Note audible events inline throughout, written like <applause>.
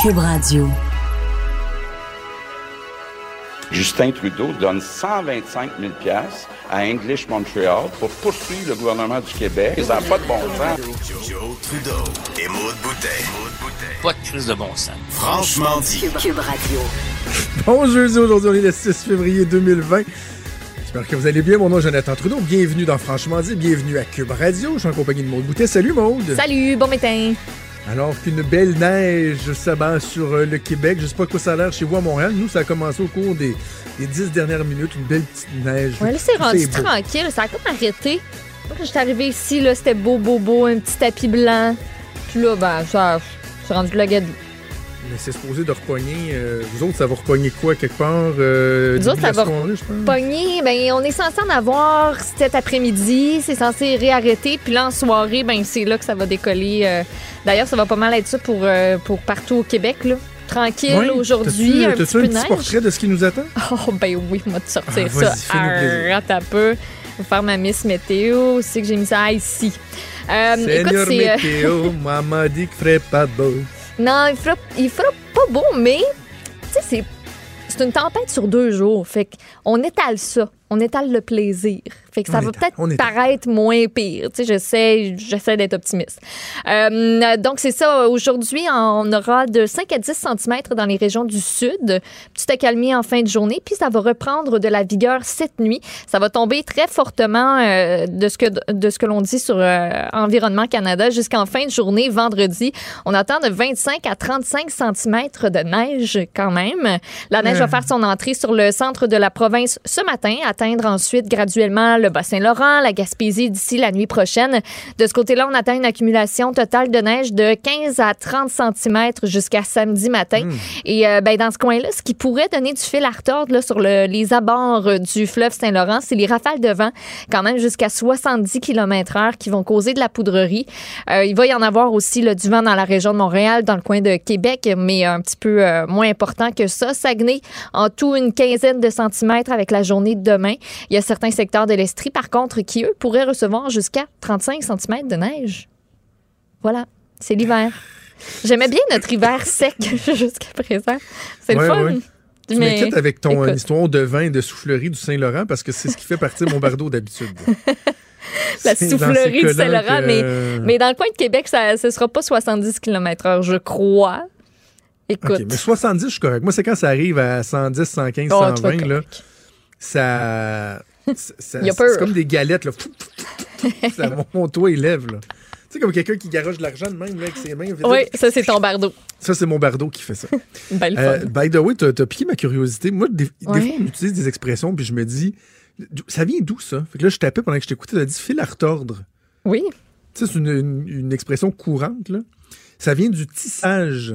Cube Radio. Justin Trudeau donne 125 000 à English Montreal pour poursuivre le gouvernement du Québec. Ça n'a pas de bon sens. Joe Trudeau et Maud Boutet. Pas de crise de bon sens. Franchement dit. Cube Radio. Bon jeudi, aujourd'hui on est le 6 février 2020. J'espère que vous allez bien. Mon nom est Jonathan Trudeau. Bienvenue dans Franchement dit. Bienvenue à Cube Radio. Je suis en compagnie de Maude Boutet. Salut Maude. Salut, bon matin. Alors qu'une belle neige s'abat sur euh, le Québec. Je sais pas quoi ça a l'air chez vous à Montréal. Nous, ça a commencé au cours des, des dix dernières minutes. Une belle petite neige. Ouais, là, c'est rendu tranquille. Ça a comme arrêté. Quand j'étais arrivée ici, là, c'était beau, beau, beau, un petit tapis blanc. Puis là, ben, ça, c'est rendu la gadou. Mais c'est supposé de repogner. euh, vous autres, ça va repogner quoi quelque part? Euh, Nous autres, ça va. Pogné, ben, on est censé en avoir cet après-midi. C'est censé réarrêter. Puis là, en soirée, ben, c'est là que ça va décoller. euh. D'ailleurs, ça va pas mal être ça pour, euh, pour partout au Québec, là. Tranquille aujourd'hui, T'as-tu- un petit un petit portrait de ce qui nous attend? <laughs> Oh, ben oui, moi, de sortir Ah, ça. Arrête un peu. Je vais faire ma Miss Météo. C'est que j'ai mis ça ici. Euh, Seigneur météo, <laughs> moi m'a dit qu'il ferait pas beau. Non, il fera, il fera pas beau, mais. C'est une tempête sur deux jours. Fait qu'on étale ça. On étale le plaisir. Fait que ça On va peut-être paraître moins pire. Tu sais, j'essaie, j'essaie d'être optimiste. Euh, donc, c'est ça. Aujourd'hui, on aura de 5 à 10 cm dans les régions du sud. Petit accalmie en fin de journée. Puis, ça va reprendre de la vigueur cette nuit. Ça va tomber très fortement euh, de ce que, de ce que l'on dit sur euh, Environnement Canada jusqu'en fin de journée, vendredi. On attend de 25 à 35 cm de neige quand même. La neige va faire son entrée sur le centre de la province ce matin, atteindre ensuite graduellement le Bas-Saint-Laurent, la Gaspésie d'ici la nuit prochaine. De ce côté-là, on atteint une accumulation totale de neige de 15 à 30 cm jusqu'à samedi matin. Et euh, ben, dans ce coin-là, ce qui pourrait donner du fil à retordre là, sur le- les abords euh, du fleuve Saint-Laurent, c'est les rafales de vent, quand même jusqu'à 70 km/h, qui vont causer de la poudrerie. Euh, il va y en avoir aussi là, du vent dans la région de Montréal, dans le coin de Québec, mais un petit peu euh, moins important que ça. Saguenay, en tout une quinzaine de centimètres avec la journée de demain. Il y a certains secteurs de l'Estrie, par contre, qui, eux, pourraient recevoir jusqu'à 35 cm de neige. Voilà, c'est l'hiver. J'aimais bien notre hiver sec <laughs> jusqu'à présent. C'est Ouais, le fun. ouais. Tu m'inquiètes avec ton écoute. euh, histoire de vin et de soufflerie du Saint-Laurent parce que c'est ce qui fait partir mon bardeau d'habitude. <laughs> la soufflerie du Saint-Laurent, que- mais, mais dans le coin de Québec, ça, ce sera pas 70 km/h, je crois. Écoute. OK, mais 70, je suis correct. Moi, c'est quand ça arrive à 110, 115, Oh, 120, toi, là. Ça... ça- c'est comme des galettes, là. <laughs> ça <laughs> monte, toi, il lève, là. Tu sais, comme quelqu'un qui garoche de l'argent de même, là, avec ses mains. Oui, ça, c'est ton bardeau. Ça, c'est mon bardeau qui fait ça. <laughs> Euh, by the way, t'as as piqué ma curiosité. Moi, des, fois, on utilise des expressions, puis je me dis, ça vient d'où ça? Fait que là, je tapais pendant que je t'écoutais, t'as dit fil à retordre. Oui. Tu sais, c'est une, une- une expression courante, là. Ça vient du tissage.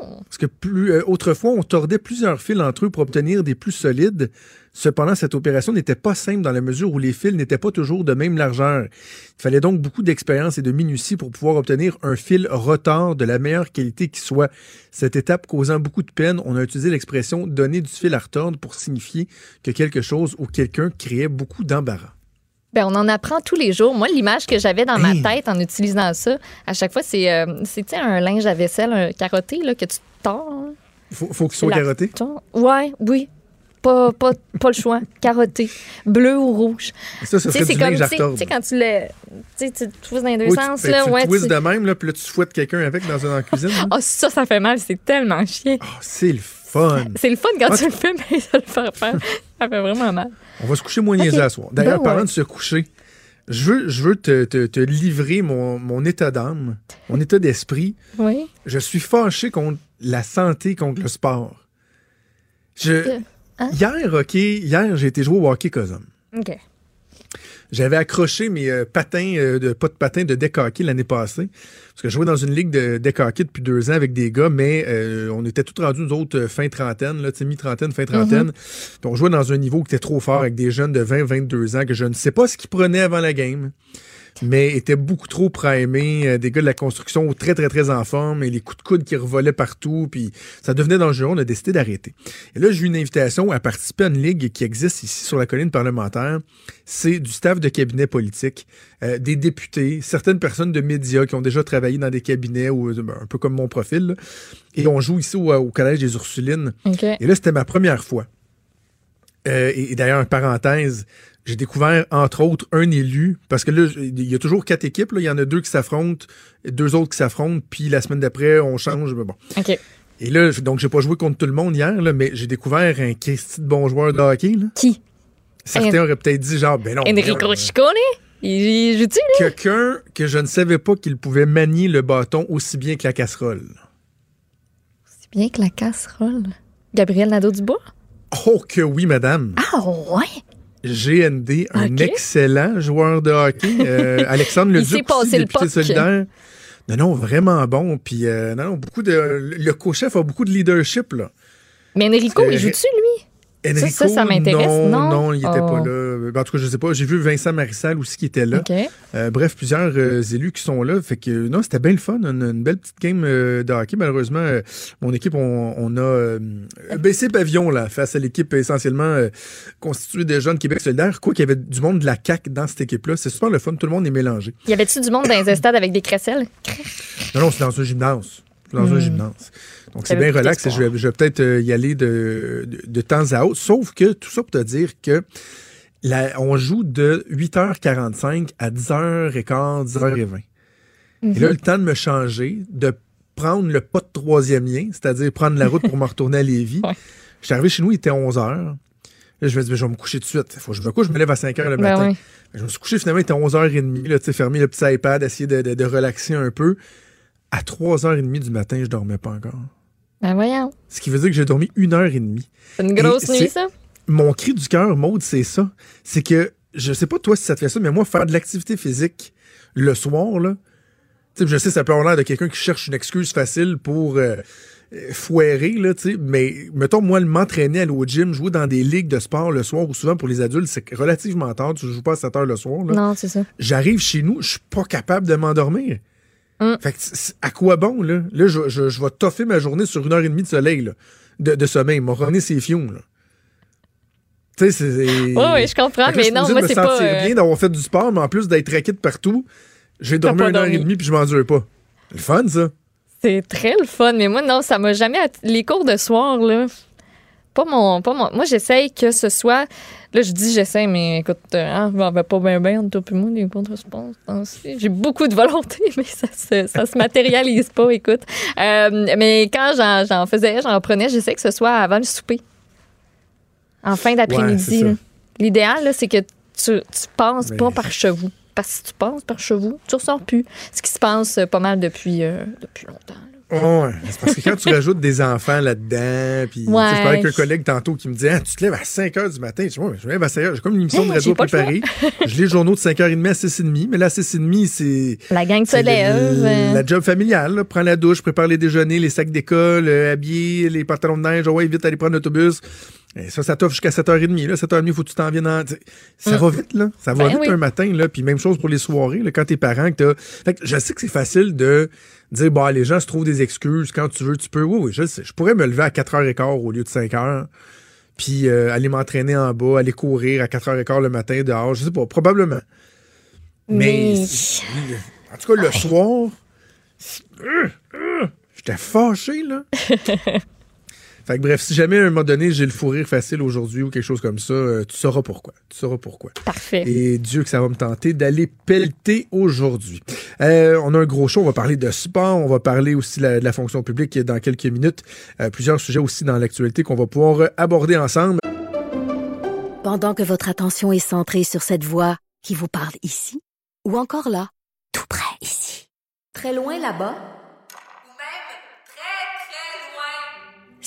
Oh. Parce que plus, euh, autrefois, on tordait plusieurs fils entre eux pour obtenir des plus solides. Cependant, cette opération n'était pas simple dans la mesure où les fils n'étaient pas toujours de même largeur. Il fallait donc beaucoup d'expérience et de minutie pour pouvoir obtenir un fil retard de la meilleure qualité qui soit. Cette étape causant beaucoup de peine, on a utilisé l'expression donner du fil à retordre pour signifier que quelque chose ou quelqu'un créait beaucoup d'embarras. Ben, on en apprend tous les jours. Moi, l'image que j'avais dans ma tête en utilisant ça, à chaque fois, c'est euh, c'est, tu un linge à vaisselle un carotté là, que tu tords? Faut, faut qu'il soit carotté. Ouais, oui. Pas, pas, pas le choix. <laughs> Carotté. Bleu ou rouge. Ça, Tu serait c'est comme, tu sais, tu quand tu le. Tu sais, tu dans les deux Oui, tu- sens, que là. tu ouais, twists tu- de même, là, puis là, tu fouettes quelqu'un avec dans une cuisine. <laughs> Ah, ça, ça fait mal. C'est tellement chiant. Ah, c'est le fun. C'est le fun quand Ah, tu le fais, mais ça le fait faire. Ça fait vraiment mal. On va se coucher moins à soir. D'ailleurs, Ben parlant ouais. de se coucher, je veux, je veux te, te- te livrer mon, mon état d'âme, mon état d'esprit. Oui. Je suis fâché contre la santé, contre le sport. Je, Hein? Hier, OK, hier, j'ai été jouer au hockey Cosum. OK. J'avais accroché mes euh, patins, euh, de, pas de patins, de deck hockey l'année passée. Parce que je jouais dans une ligue de hockey depuis deux ans avec des gars, mais euh, on était tous rendus, nous autres, euh, fin trentaine, là, mi-trentaine, fin trentaine. Puis on jouait dans un niveau qui était trop fort avec des jeunes de 20, 22 ans que je ne sais pas ce qu'ils prenaient avant la game mais étaient beaucoup trop primés, euh, des gars de la construction très, très, très en forme, et les coups de coude qui revolaient partout, puis ça devenait dangereux, on a décidé d'arrêter. Et là, j'ai eu une invitation à participer à une ligue qui existe ici sur la colline parlementaire. C'est du staff de cabinet politique, euh, des députés, certaines personnes de médias qui ont déjà travaillé dans des cabinets, ou, euh, un peu comme mon profil, là. et on joue ici au, au Collège des Ursulines. Et là, c'était ma première fois. Euh, et, et d'ailleurs, parenthèse, j'ai découvert, entre autres, un élu, parce que là, il y a toujours quatre équipes, là. il y en a deux qui s'affrontent, deux autres qui s'affrontent, puis la semaine d'après, on change, mais bon. OK. Et là, donc, j'ai pas joué contre tout le monde hier, là, mais j'ai découvert un Christy de bon joueur de hockey. Là. Qui? Certains auraient peut-être dit, genre, ben non. Enrico Ciccone? Il, lui? Quelqu'un que je ne savais pas qu'il pouvait manier le bâton aussi bien que la casserole. C'est bien que la casserole. Gabriel Nadeau-Dubois? Oh que oui, madame. Ah, ouais? GND, un excellent joueur de hockey. Euh, <laughs> Alexandre Il Leduc, s'est passé aussi, le député solidaire. Non, non, vraiment bon. Puis, euh, non, non, beaucoup de. Le co-chef a beaucoup de leadership, là. Mais Enrico, il joue-tu, lui? Enrico, ça, ça m'intéresse, non? Non, non, il était Oh. pas là. Ben, En tout cas, je sais pas. J'ai vu Vincent Marissal aussi qui était là. Euh, bref, plusieurs euh, élus qui sont là. Fait que, non, c'était bien le fun. Une, une belle petite game euh, de hockey. Malheureusement, euh, mon équipe, on, on a baissé pavillon, là, face à l'équipe essentiellement constituée de jeunes Québec solidaire. Quoi qu'il y avait du monde de la CAQ dans cette équipe-là. C'est super le fun. Tout le monde est mélangé. Y avait-tu du monde dans les <coughs> stades avec des crécelles? Non, non, c'est dans un gymnase. Dans un Hmm. gymnase. Donc, c'est bien relax. et. Je vais, je vais peut-être euh, y aller de, de, de temps à autre. Sauf que tout ça pour te dire que la- on joue de 8h45 à 10h15, 10h20. Et là, le temps de me changer, de prendre le pas de troisième lien, c'est-à-dire prendre la route pour me retourner à Lévis. <laughs> Ouais. Je suis arrivé chez nous, il était 11h. Là, je me dis, ben, je vais me coucher tout de suite. Faut que je me couche, je me lève à 5h le Ben matin. oui. Je me suis couché finalement, il était 11h30, là, tu sais, fermer le petit iPad, essayer de, de- de relaxer un peu. À 3h30 du matin, je dormais pas encore. Ben voyons. Ce qui veut dire que j'ai dormi une heure et demie. C'est une grosse Et nuit, ça? Mon cri du cœur, Maude, c'est ça. C'est que, je sais pas toi si ça te fait ça, mais moi, faire de l'activité physique le soir, là, tu sais, je sais, ça peut avoir l'air de quelqu'un qui cherche une excuse facile pour euh, euh, foirer, là, tu sais, mais mettons, moi, m'entraîner, aller au gym, jouer dans des ligues de sport le soir, ou souvent pour les adultes, c'est relativement tard, tu joues pas à 7 heures le soir, là. Non, c'est ça. j'arrive chez nous, je suis pas capable de m'endormir. Hum. Fait que c'est- à quoi bon, là? Là, je, je, je vais toffer ma journée sur une heure et demie de soleil, là, de, de sommeil. M'a rené ses fions, là. Tu sais, c'est. Oui, <laughs> oui, je comprends, mais je non, moi, c'est me pas. sentir euh, bien d'avoir fait du sport, mais en plus d'être raqué de partout, j'ai dormi une heure et demie puis je m'endure pas. Le fun, ça. C'est très le fun, mais moi, non, ça m'a jamais. att- Les cours de soir, là. Pas mon. Pas mon... Moi, j'essaye que ce soit. Là, je dis j'essaie, mais écoute, euh, hein, on va pas bien, bien, toi puis moi, les ce temps-ci. J'ai beaucoup de volonté, <laughs> mais ça se, ça se matérialise pas, écoute. Euh, mais quand j'en, j'en faisais, j'en prenais, j'essaie que ce soit avant le souper. En fin Ouais, d'après-midi. là. L'idéal, là, c'est que tu, tu passes Mais- pas par chevaux. Parce que si tu passes par chevaux, tu ressors plus. Ce qui se passe pas mal depuis, euh, depuis longtemps. Ouais, c'est parce que quand tu rajoutes des enfants là-dedans, puis Ouais. je parlais avec un collègue tantôt qui me disait ah, Tu te lèves à 5 h du matin. Je Ouais, je me lève à 5 h. J'ai comme une émission de radio préparée. <laughs> je lis le journaux de 5h30 à 6h30, mais là, à 6h30, c'est. La gang se le- lève. euh, La job familiale, là. prends la douche, prépare les déjeuners, les sacs d'école, euh, habiller, les pantalons de neige, oh ouais, vite aller prendre l'autobus. Et ça, ça t'offre jusqu'à 7h30. Là. 7h30, il faut que tu t'en viennes en... Ça va vite, là. Ça va Ben vite oui. un matin, là. Puis même chose pour les soirées, là, quand t'es parent, que t'as... Fait que je sais que c'est facile de dire, bah, les gens se trouvent des excuses. Quand tu veux, tu peux. Oui, oui, je sais. Je pourrais me lever à 4h15 au lieu de 5h. Puis euh, aller m'entraîner en bas, aller courir à 4h15 le matin dehors. Je sais pas, probablement. Mais, Mais- en tout cas, le soir, euh, euh, j'étais fâché, là. <laughs> fait que bref, si jamais à un moment donné j'ai le fou rire facile aujourd'hui ou quelque chose comme ça, euh, tu sauras pourquoi. Tu sauras pourquoi. Parfait. Et Dieu que ça va me tenter d'aller pelleter aujourd'hui. Euh, on a un gros show, on va parler de sport, on va parler aussi de la, de la fonction publique dans quelques minutes. Euh, plusieurs sujets aussi dans l'actualité qu'on va pouvoir aborder ensemble. Pendant que votre attention est centrée sur cette voix qui vous parle ici, ou encore là, tout près ici, très loin là-bas,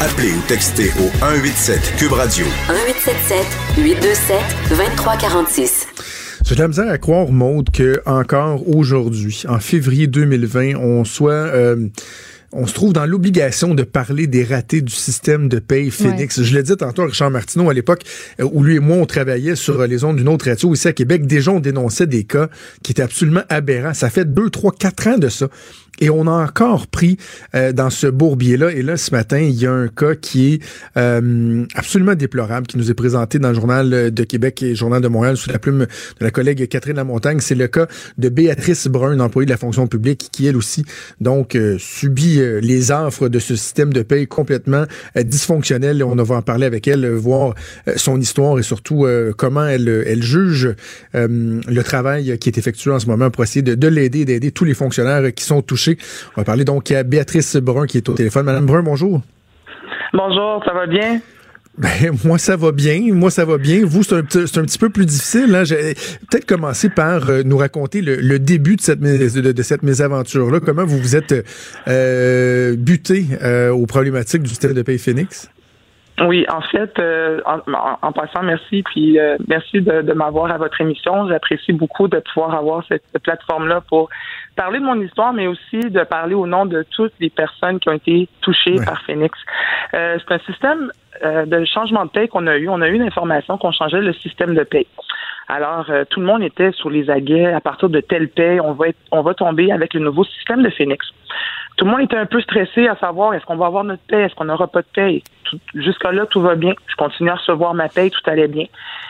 Appelez ou textez au 187 Cube Radio. 1877 827 2346. J'ai de la misère à croire, Maude, que encore aujourd'hui, en février 2020, on soit... euh, on se trouve dans l'obligation de parler des ratés du système de paye Phoenix. Je l'ai dit tantôt à Richard Martineau à l'époque euh, où lui et moi on travaillait sur euh, les ondes d'une autre radio ici à Québec. Déjà on dénonçait des cas qui étaient absolument aberrants. Ça fait deux, trois, quatre ans de ça. Et on a encore pris euh, dans ce bourbier-là. Et là, ce matin, il y a un cas qui est euh, absolument déplorable, qui nous est présenté dans le Journal de Québec et le Journal de Montréal sous la plume de la collègue Catherine Lamontagne. C'est le cas de Béatrice Brun, une employée de la fonction publique, qui elle aussi donc euh, subit euh, les affres de ce système de paye complètement euh, dysfonctionnel. On va en parler avec elle, euh, voir euh, son histoire et surtout euh, comment elle, elle juge euh, le travail qui est effectué en ce moment pour essayer de, de l'aider, d'aider tous les fonctionnaires qui sont touchés. On va parler donc à Béatrice Brun qui est au téléphone. Madame Brun, bonjour. Bonjour, ça va bien? Ben, <laughs> moi, ça va bien. Moi, ça va bien. Vous, c'est un, petit- c'est un petit peu plus difficile. Hein? Peut-être commencer par euh, nous raconter le, le début de cette, de, de cette mésaventure-là. Comment vous vous êtes euh, buté euh, aux problématiques du système de paye Phoenix? Oui, en fait, en, en- en passant, merci, puis merci de, de m'avoir à votre émission. J'apprécie beaucoup de pouvoir avoir cette plateforme-là pour parler de mon histoire, mais aussi de parler au nom de toutes les personnes qui ont été touchées par Phoenix. Euh, c'est un système euh, de changement de paie qu'on a eu. On a eu l'information qu'on changeait le système de paie. Alors, euh, tout le monde était sur les aguets. À partir de telle paie, on va être, on va tomber avec le nouveau système de Phoenix. Tout le monde était un peu stressé à savoir est-ce qu'on va avoir notre paie, est-ce qu'on n'aura pas de paie. Jusqu'à-là, tout va bien. Je continue à recevoir ma paie, tout allait bien.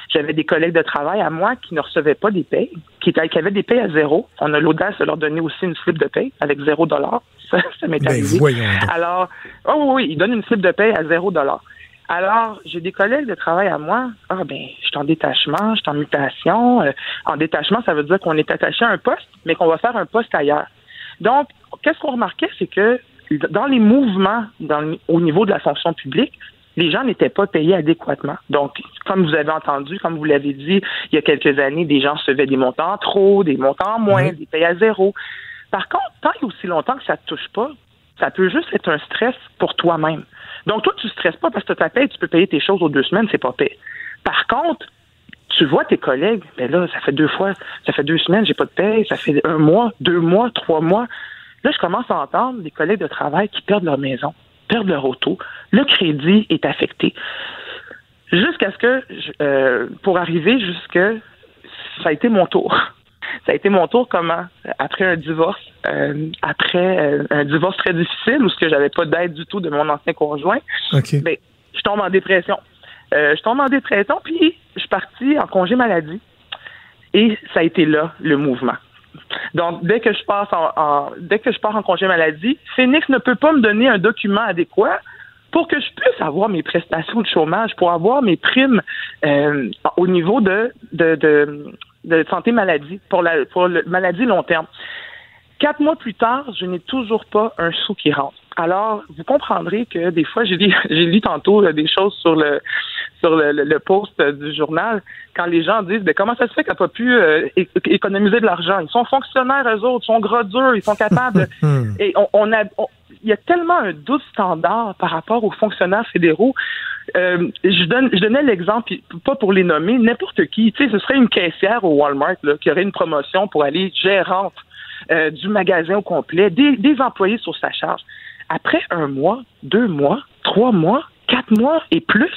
J'avais des collègues de travail à moi qui ne recevaient pas des payes, qui, avaient des payes à zéro. On a l'audace de leur donner aussi une slip de paie avec zéro dollar. <laughs> Ça, ça m'est Ben, arrivé. Alors, oh oui, oui, ils donnent une slip de paie à zéro dollar. Alors, j'ai des collègues de travail à moi. Ah ben, je suis en détachement, je suis en mutation. Euh, en détachement, ça veut dire qu'on est attaché à un poste, mais qu'on va faire un poste ailleurs. Donc, qu'est-ce qu'on remarquait, c'est que dans les mouvements dans au niveau de la fonction publique, les gens n'étaient pas payés adéquatement. Donc, comme vous avez entendu, comme vous l'avez dit, il y a quelques années, des gens recevaient des montants trop, des montants moins, des payes à zéro. Par contre, tant et aussi longtemps que ça ne te touche pas, ça peut juste être un stress pour toi-même. Donc, toi, tu ne stresses pas parce que tu as paye, tu peux payer tes choses aux deux semaines, c'est pas paye. Par contre, tu vois tes collègues, ben là, ça fait deux fois, ça fait deux semaines, j'ai pas de paye, ça fait un mois, deux mois, trois mois. Là, je commence à entendre des collègues de travail qui perdent leur maison, perdent leur auto, le crédit est affecté. Jusqu'à ce que, euh, pour arriver jusque, ça a été mon tour. <laughs> Ça a été mon tour comment? Après un divorce, euh, après euh, un divorce très difficile où ce que j'avais pas d'aide du tout de mon ancien conjoint, ben, je tombe en dépression. Euh, je tombe en dépression, puis je suis partie en congé maladie. Et ça a été là, le mouvement. Donc, dès que je passe dès que je pars en congé maladie, Phoenix ne peut pas me donner un document adéquat pour que je puisse avoir mes prestations de chômage, pour avoir mes primes euh, au niveau de, santé maladie, pour la maladie long terme. Quatre mois plus tard, je n'ai toujours pas un sou qui rentre. Alors, vous comprendrez que des fois, j'ai lu, <laughs> j'ai lu tantôt euh, des choses sur le sur le, le- le post euh, du journal, quand les gens disent ben, comment ça se fait qu'elle n'a pas pu euh, é- économiser de l'argent? Ils sont fonctionnaires, eux autres, ils sont gras durs, ils sont capables. <laughs> Hmm. et on, on a on- il y a tellement un doute standard par rapport aux fonctionnaires fédéraux. Euh, je donne je donnais l'exemple, pas pour les nommer, n'importe qui. Tu sais, ce serait une caissière au Walmart là, qui aurait une promotion pour aller gérante euh, du magasin au complet, des, des employés sur sa charge. Après un mois, deux mois, trois mois, quatre mois et plus,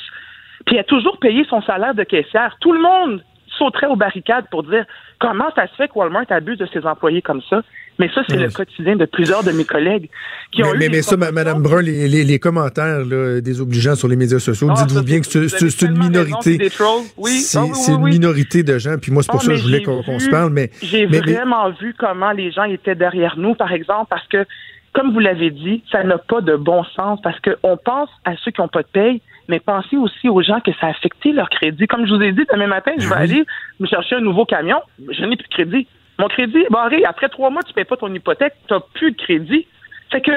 puis elle a toujours payé son salaire de caissière. Tout le monde sauterait aux barricades pour dire comment ça se fait que Walmart abuse de ses employés comme ça? Mais ça, c'est Oui. le quotidien de plusieurs de mes collègues qui ont Mais, eu mais, mais ça. Madame Brun, les, les, les commentaires là, désobligeants sur les médias sociaux, Ah, dites-vous bien que c'est- une minorité. Oui, C'est ah oui, c'est oui, une minorité de gens. Puis moi, c'est pour Ah, ça que je voulais qu'on se parle. Mais, J'ai vraiment vu comment les gens étaient derrière nous, par exemple, parce que, comme vous l'avez dit, ça n'a pas de bon sens, parce qu'on pense à ceux qui n'ont pas de paye, mais pensez aussi aux gens que ça a affecté leur crédit. Comme je vous ai dit, demain matin, je vais Oui. aller me chercher un nouveau camion, je n'ai plus de crédit. Mon crédit est barré. Après trois mois, tu payes pas ton hypothèque, tu n'as plus de crédit. Fait que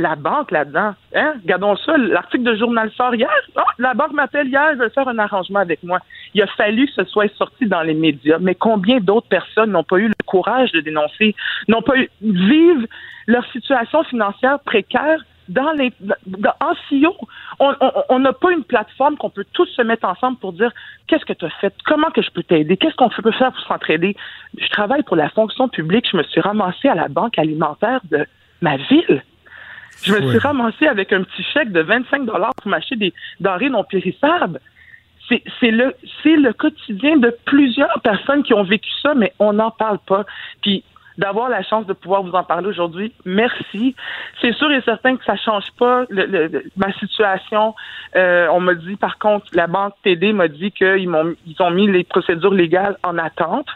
la banque là-dedans, hein? Regardons ça, l'article de Journal sort hier. Ah, la banque m'appelle hier, veut faire un arrangement avec moi. Il a fallu que ce soit sorti dans les médias. Mais combien d'autres personnes n'ont pas eu le courage de dénoncer, n'ont pas eu, vivent leur situation financière précaire dans les en CEO, on n'a pas une plateforme qu'on peut tous se mettre ensemble pour dire qu'est-ce que tu as fait, comment que je peux t'aider, qu'est-ce qu'on peut faire pour s'entraider? Je travaille pour la fonction publique, je me suis ramassé à la banque alimentaire de ma ville. Je me suis ramassé avec un petit chèque de 25 dollars pour m'acheter des denrées non périssables. C'est le, le quotidien de plusieurs personnes qui ont vécu ça, mais on n'en parle pas. Puis d'avoir la chance de pouvoir vous en parler aujourd'hui. Merci. C'est sûr et certain que ça change pas ma situation. Euh, on m'a dit, par contre, la banque TD m'a dit qu'ils m'ont ils ont mis les procédures légales en attente.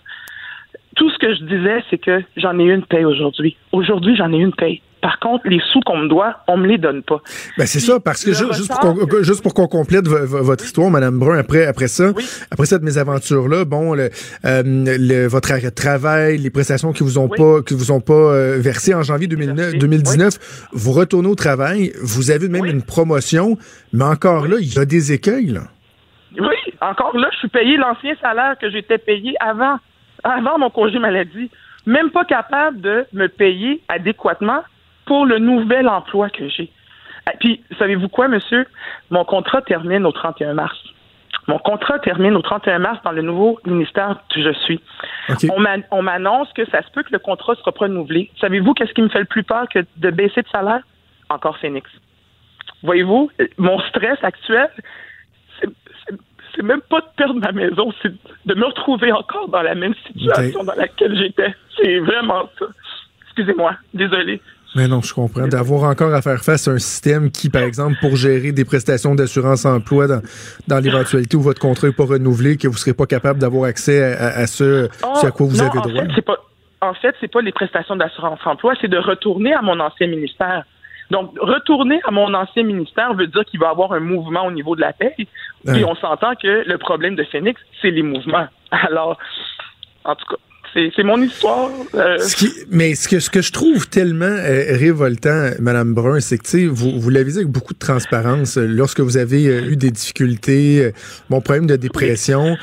Tout ce que je disais, c'est que j'en ai une paye aujourd'hui. Aujourd'hui, j'en ai une paye. Par contre, les sous qu'on me doit, on me les donne pas. Ben c'est ça, parce que juste, pour qu'on, complète votre histoire, Madame Brun, après après ça, après cette mésaventure là, bon, le, euh, votre arrêt de travail, les prestations qui vous ont pas qui vous ont pas euh, versées en janvier 2019, vous retournez au travail, vous avez même une promotion, mais encore là, il y a des écueils là. Oui, encore là, je suis payé l'ancien salaire que j'étais payé avant avant mon congé maladie, même pas capable de me payer adéquatement pour le nouvel emploi que j'ai. Ah, puis, savez-vous quoi, monsieur? Mon contrat termine au 31 mars. Mon contrat termine au 31 mars dans le nouveau ministère que je suis. On m'annonce que ça se peut que le contrat sera renouvelé. Savez-vous qu'est-ce qui me fait le plus peur que de baisser de salaire? Encore Phoenix. Voyez-vous, mon stress actuel, c'est même pas de perdre ma maison, c'est de me retrouver encore dans la même situation dans laquelle j'étais. C'est vraiment ça. Excusez-moi, désolé. Mais non, je comprends. D'avoir encore à faire face à un système qui, par exemple, pour gérer des prestations d'assurance emploi dans, dans l'éventualité où votre contrat n'est pas renouvelé, que vous ne serez pas capable d'avoir accès à, ce, à quoi vous avez droit. Fait, pas, en fait, c'est pas les prestations d'assurance emploi, c'est de retourner à mon ancien ministère. Donc, retourner à mon ancien ministère veut dire qu'il va y avoir un mouvement au niveau de la paix. Puis on s'entend que le problème de Phoenix, c'est les mouvements. Alors, en tout cas, c'est mon histoire. Euh. mais ce que, ce que je trouve tellement euh, révoltant, Madame Brun, c'est que vous, vous l'avez dit avec beaucoup de transparence, euh, lorsque vous avez eu des difficultés, mon problème de dépression,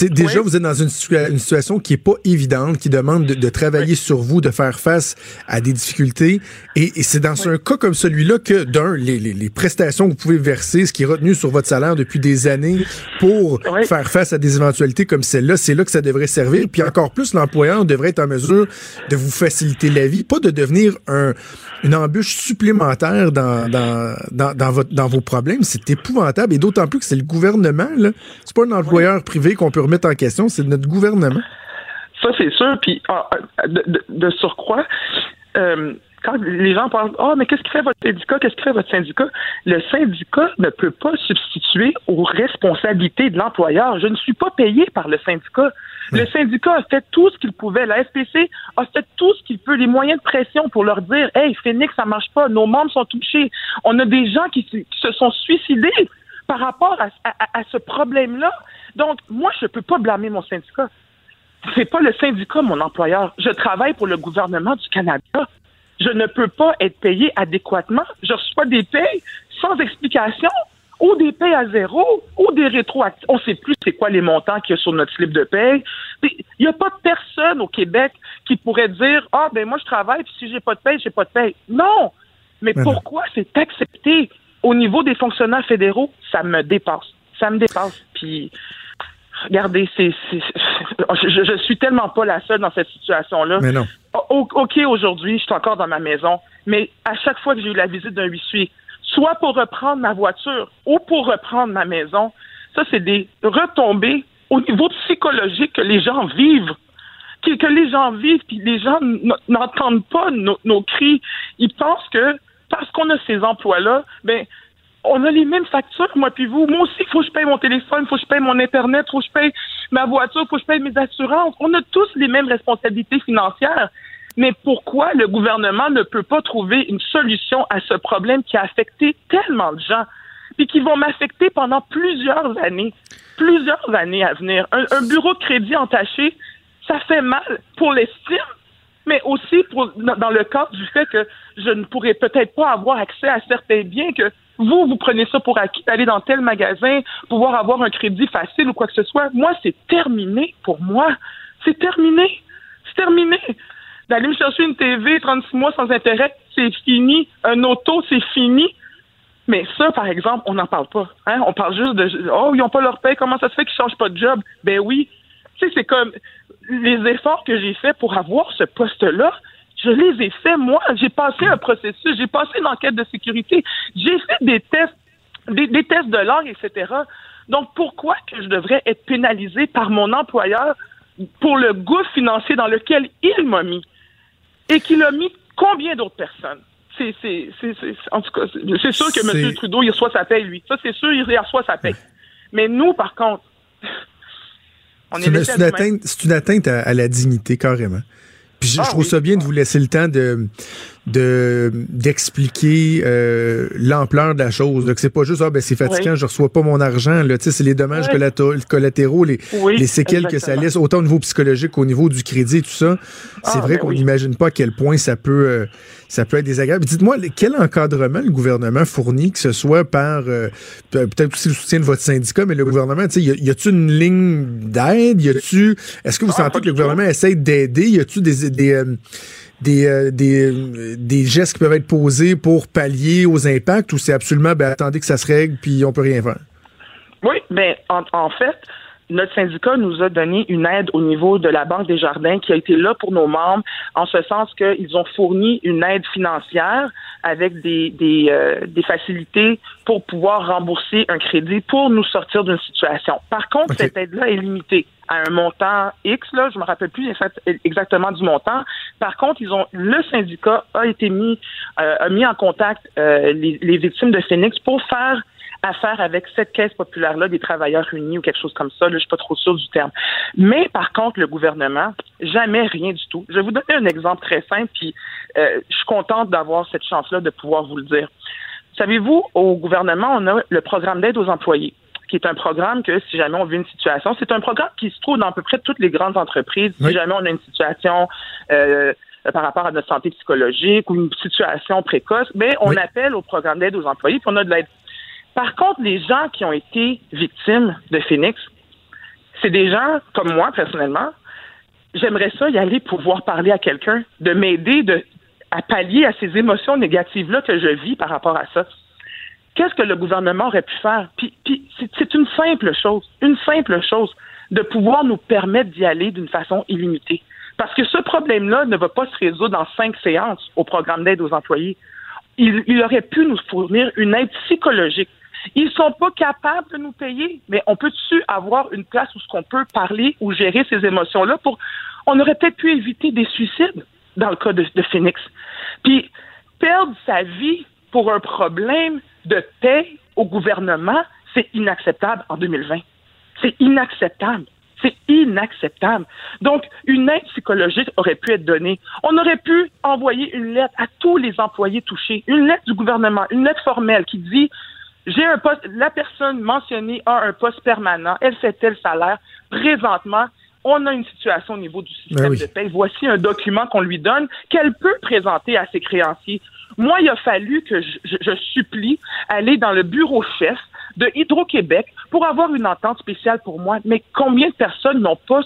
déjà vous êtes dans une, une, situation qui est pas évidente, qui demande de, travailler sur vous, de faire face à des difficultés. Et, c'est dans un cas comme celui-là que, d'un, les, les, les, prestations que vous pouvez verser, ce qui est retenu sur votre salaire depuis des années pour faire face à des éventualités comme celle-là, c'est là que ça devrait servir. Puis encore plus, l'emploi devrait être en mesure de vous faciliter la vie, pas de devenir un, une embûche supplémentaire dans, dans, votre, dans vos problèmes. C'est épouvantable et d'autant plus que c'est le gouvernement. C'est pas un employeur privé qu'on peut remettre en question, c'est notre gouvernement. Ça, c'est sûr. Puis, ah, de, surcroît, euh, quand les gens parlent Ah, mais qu'est-ce qui fait votre syndicat? Qu'est-ce qui fait votre syndicat? Le syndicat ne peut pas substituer aux responsabilités de l'employeur. Je ne suis pas payé par le syndicat. Le syndicat a fait tout ce qu'il pouvait. La SPC a fait tout ce qu'il peut, les moyens de pression pour leur dire Hey, Phoenix, ça marche pas, nos membres sont touchés. On a des gens qui, se sont suicidés par rapport à, ce problème-là. Donc, moi, je ne peux pas blâmer mon syndicat. C'est pas le syndicat, mon employeur. Je travaille pour le gouvernement du Canada. Je ne peux pas être payé adéquatement. Je reçois des payes sans explication ou des payes à zéro, ou des rétroactifs. On ne sait plus c'est quoi les montants qu'il y a sur notre slip de paye. Il n'y a pas de personne au Québec qui pourrait dire Ah, ben moi, je travaille, puis si j'ai pas de paye, j'ai pas de paye. Non! Mais pourquoi c'est accepté au niveau des fonctionnaires fédéraux? Ça me dépasse. Ça me dépasse. Puis, regardez, c'est, je, je suis tellement pas la seule dans cette situation-là. Mais non. OK, aujourd'hui, je suis encore dans ma maison, mais à chaque fois que j'ai eu la visite d'un huissier, soit pour reprendre ma voiture ou pour reprendre ma maison. Ça, c'est des retombées au niveau psychologique que les gens vivent. Que, les gens vivent, puis les gens n'entendent pas nos, cris. Ils pensent que parce qu'on a ces emplois-là, ben on a les mêmes factures, moi puis vous. Moi aussi, il faut que je paye mon téléphone, il faut que je paye mon Internet, il faut que je paye ma voiture, il faut que je paye mes assurances. On a tous les mêmes responsabilités financières. Mais pourquoi le gouvernement ne peut pas trouver une solution à ce problème qui a affecté tellement de gens, puis qui vont m'affecter pendant plusieurs années, plusieurs années à venir? Un, bureau de crédit entaché, Ça fait mal pour l'estime, mais aussi pour, dans le cadre du fait que je ne pourrais peut-être pas avoir accès à certains biens que vous, vous prenez ça pour acquis, aller dans tel magasin, pouvoir avoir un crédit facile ou quoi que ce soit. Moi, c'est terminé pour moi. C'est terminé. C'est terminé. D'aller me chercher une TV 36 mois sans intérêt, c'est fini. Un auto, c'est fini. Mais ça, par exemple, on n'en parle pas. Hein? On parle juste de Oh, ils n'ont pas leur paie, comment ça se fait qu'ils ne changent pas de job? Ben oui. Tu sais, c'est comme les efforts que j'ai faits pour avoir ce poste-là, je les ai faits, moi. J'ai passé un processus, j'ai passé une enquête de sécurité, j'ai fait des tests, des, tests de langue, etc. Donc, pourquoi que je devrais être pénalisé par mon employeur pour le goût financier dans lequel il m'a mis et qu'il a mis combien d'autres personnes? C'est, c'est, c'est, en tout cas, c'est sûr que M. Trudeau, il reçoit sa paie, lui. Ça, c'est sûr, il reçoit sa paie. Mais nous, par contre, <laughs> on est, c'est, une, atteinte, c'est une atteinte à la dignité, carrément. Puis je, ah trouve ça bien de vous laisser le temps de de d'expliquer euh, l'ampleur de la chose. Donc c'est pas juste ah ben c'est fatigant, je reçois pas mon argent. Là, c'est les dommages collatéraux, les, les séquelles que ça laisse, autant au niveau psychologique qu'au niveau du crédit, tout ça. C'est ah, vrai ben qu'on n'imagine pas à quel point ça peut euh, ça peut être désagréable. Dites-moi quel encadrement le gouvernement fournit, que ce soit par euh, peut-être aussi le soutien de votre syndicat, mais le gouvernement, tu sais, y a-tu une ligne d'aide, y a-tu est-ce que vous ah, sentez que le gouvernement essaie d'aider, y a-tu des des des, euh, des, euh, des gestes qui peuvent être posés pour pallier aux impacts ou c'est absolument, ben, attendez que ça se règle puis on peut rien faire? Oui, mais en, en fait, notre syndicat nous a donné une aide au niveau de la Banque des Jardins qui a été là pour nos membres, en ce sens qu'ils ont fourni une aide financière avec des, des, euh, des, facilités pour pouvoir rembourser un crédit pour nous sortir d'une situation. Par contre, cette aide-là est limitée à un montant X, là, je me rappelle plus exactement du montant. Par contre, ils ont le syndicat a été mis euh, a mis en contact euh, les, victimes de Phoenix pour faire affaire avec cette caisse populaire-là des travailleurs unis ou quelque chose comme ça. Là, je suis pas trop sûre du terme. Mais par contre, le gouvernement, jamais rien du tout. Je vais vous donner un exemple très simple, puis euh, je suis contente d'avoir cette chance-là de pouvoir vous le dire. Savez-vous, au gouvernement, on a le programme d'aide aux employés qui est un programme que si jamais on vit une situation, c'est un programme qui se trouve dans à peu près toutes les grandes entreprises. Si jamais on a une situation euh, par rapport à notre santé psychologique ou une situation précoce, mais on appelle au programme d'aide aux employés, puis on a de l'aide par contre, les gens qui ont été victimes de Phoenix, c'est des gens comme moi, personnellement. J'aimerais ça y aller pouvoir parler à quelqu'un, de m'aider de, à pallier à ces émotions négatives-là que je vis par rapport à ça. Qu'est-ce que le gouvernement aurait pu faire? Puis, c'est une simple chose, une simple chose, de pouvoir nous permettre d'y aller d'une façon illimitée. Parce que ce problème-là ne va pas se résoudre en cinq séances au programme d'aide aux employés. Il, il, aurait pu nous fournir une aide psychologique, ils sont pas capables de nous payer, mais on peut-tu avoir une place où ce qu'on peut parler ou gérer ces émotions-là pour, on aurait peut-être pu éviter des suicides dans le cas de, Phoenix. Puis, perdre sa vie pour un problème de paix au gouvernement, c'est inacceptable en 2020. C'est inacceptable. C'est inacceptable. Donc, une aide psychologique aurait pu être donnée. On aurait pu envoyer une lettre à tous les employés touchés, une lettre du gouvernement, une lettre formelle qui dit j'ai un poste, la personne mentionnée a un poste permanent, elle fait tel salaire. Présentement, on a une situation au niveau du système ben de paie. Voici un document qu'on lui donne qu'elle peut présenter à ses créanciers. Moi, il a fallu que je, je, supplie aller dans le bureau chef de Hydro-Québec pour avoir une entente spéciale pour moi. Mais combien de personnes n'ont pas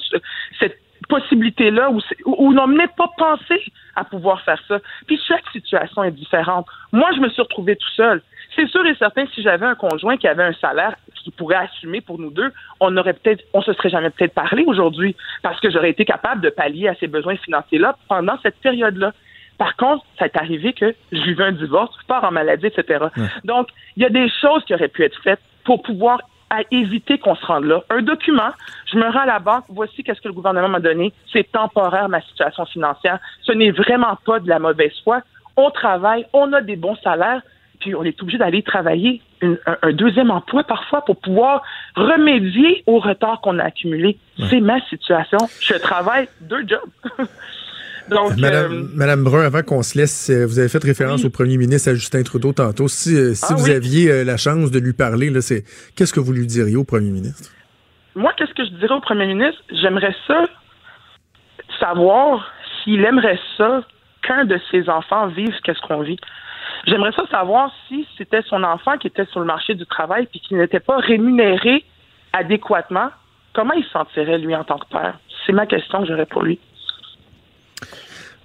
cette possibilité-là ou, ou n'ont même pas pensé à pouvoir faire ça? Puis chaque situation est différente. Moi, je me suis retrouvée tout seul. C'est sûr et certain, si j'avais un conjoint qui avait un salaire qui pourrait assumer pour nous deux, on aurait peut-être, on se serait jamais peut-être parlé aujourd'hui parce que j'aurais été capable de pallier à ces besoins financiers-là pendant cette période-là. Par contre, ça est arrivé que j'ai eu un divorce, je pars en maladie, etc. Donc, il y a des choses qui auraient pu être faites pour pouvoir éviter qu'on se rende là. Un document, je me rends à la banque, voici qu'est-ce que le gouvernement m'a donné, c'est temporaire ma situation financière, ce n'est vraiment pas de la mauvaise foi. On travaille, on a des bons salaires, puis on est obligé d'aller travailler un, deuxième emploi parfois pour pouvoir remédier au retard qu'on a accumulé. C'est ma situation. Je travaille deux jobs. <laughs> Donc, Madame, euh, Brun, avant qu'on se laisse, euh, vous avez fait référence au premier ministre, à Justin Trudeau, tantôt. Si, euh, si ah vous aviez la chance de lui parler, c'est, qu'est-ce que vous lui diriez au premier ministre? Moi, qu'est-ce que je dirais au premier ministre? J'aimerais ça savoir s'il aimerait ça qu'un de ses enfants vive qu'est-ce qu'on vit. J'aimerais ça savoir si c'était son enfant qui était sur le marché du travail puis qui n'était pas rémunéré adéquatement. Comment il se sentirait, lui, en tant que père? C'est ma question que j'aurais pour lui.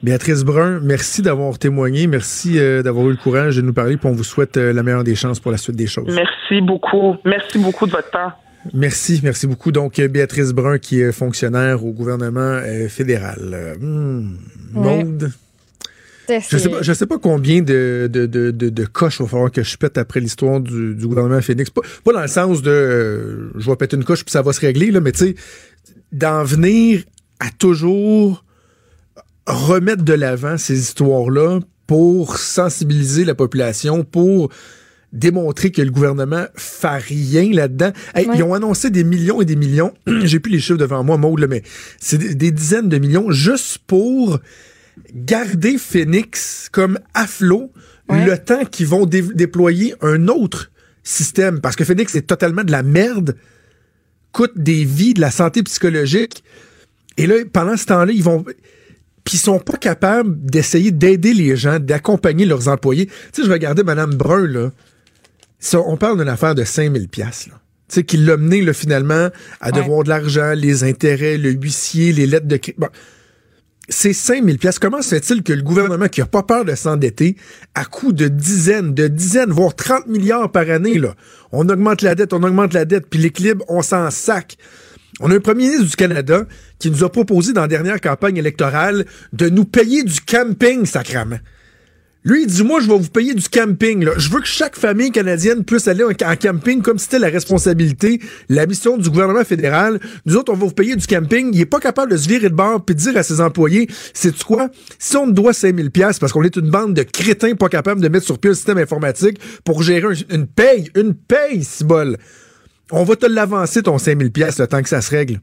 Béatrice Brun, merci d'avoir témoigné. Merci euh, d'avoir eu le courage de nous parler. Puis on vous souhaite euh, la meilleure des chances pour la suite des choses. Merci beaucoup. Merci beaucoup de votre temps. Merci, merci beaucoup. Donc, euh, Béatrice Brun, qui est fonctionnaire au gouvernement fédéral. Maude. Je sais pas, je sais pas combien de, de, de, de, coches il va falloir que je pète après l'histoire du, du, gouvernement Phoenix. Pas, pas dans le sens de je vais péter une coche puis ça va se régler, là, mais tu sais, d'en venir à toujours remettre de l'avant ces histoires-là pour sensibiliser la population, pour démontrer que le gouvernement fait rien là-dedans. Ils ont annoncé des millions et des millions. <clears throat> J'ai plus les chiffres devant moi, Maud, mais c'est des, dizaines de millions juste pour garder Phoenix comme à flot le temps qu'ils vont déployer un autre système. Parce que Phoenix est totalement de la merde, coûte des vies, de la santé psychologique. Et là, pendant ce temps-là, ils vont puis ils sont pas capables d'essayer d'aider les gens, d'accompagner leurs employés. Tu sais, je regardais Mme Brun, là. on parle d'une affaire de 5000 pièces là. Tu sais, qui l'a mené, là, finalement, à devoir de l'argent, les intérêts, le huissier, les lettres de crédit. Bon. C'est 5000 pièces. Comment se fait-il que le gouvernement, qui a pas peur de s'endetter, à coût de dizaines, de dizaines, voire 30 milliards par année, là, on augmente la dette, on augmente la dette, puis l'équilibre, on s'en sac. On a un premier ministre du Canada qui nous a proposé dans la dernière campagne électorale de nous payer du camping, sacrament. Lui, il dit, moi, je vais vous payer du camping. Je veux que chaque famille canadienne puisse aller en, camping comme c'était la responsabilité, la mission du gouvernement fédéral. Nous autres, on va vous payer du camping. Il est pas capable de se virer de bord puis de dire à ses employés, c'est quoi? Si on doit 5000 pièces parce qu'on est une bande de crétins pas capables de mettre sur pied un système informatique pour gérer une paye, une paye, si bol on va te l'avancer ton 5000 pièces le temps que ça se règle.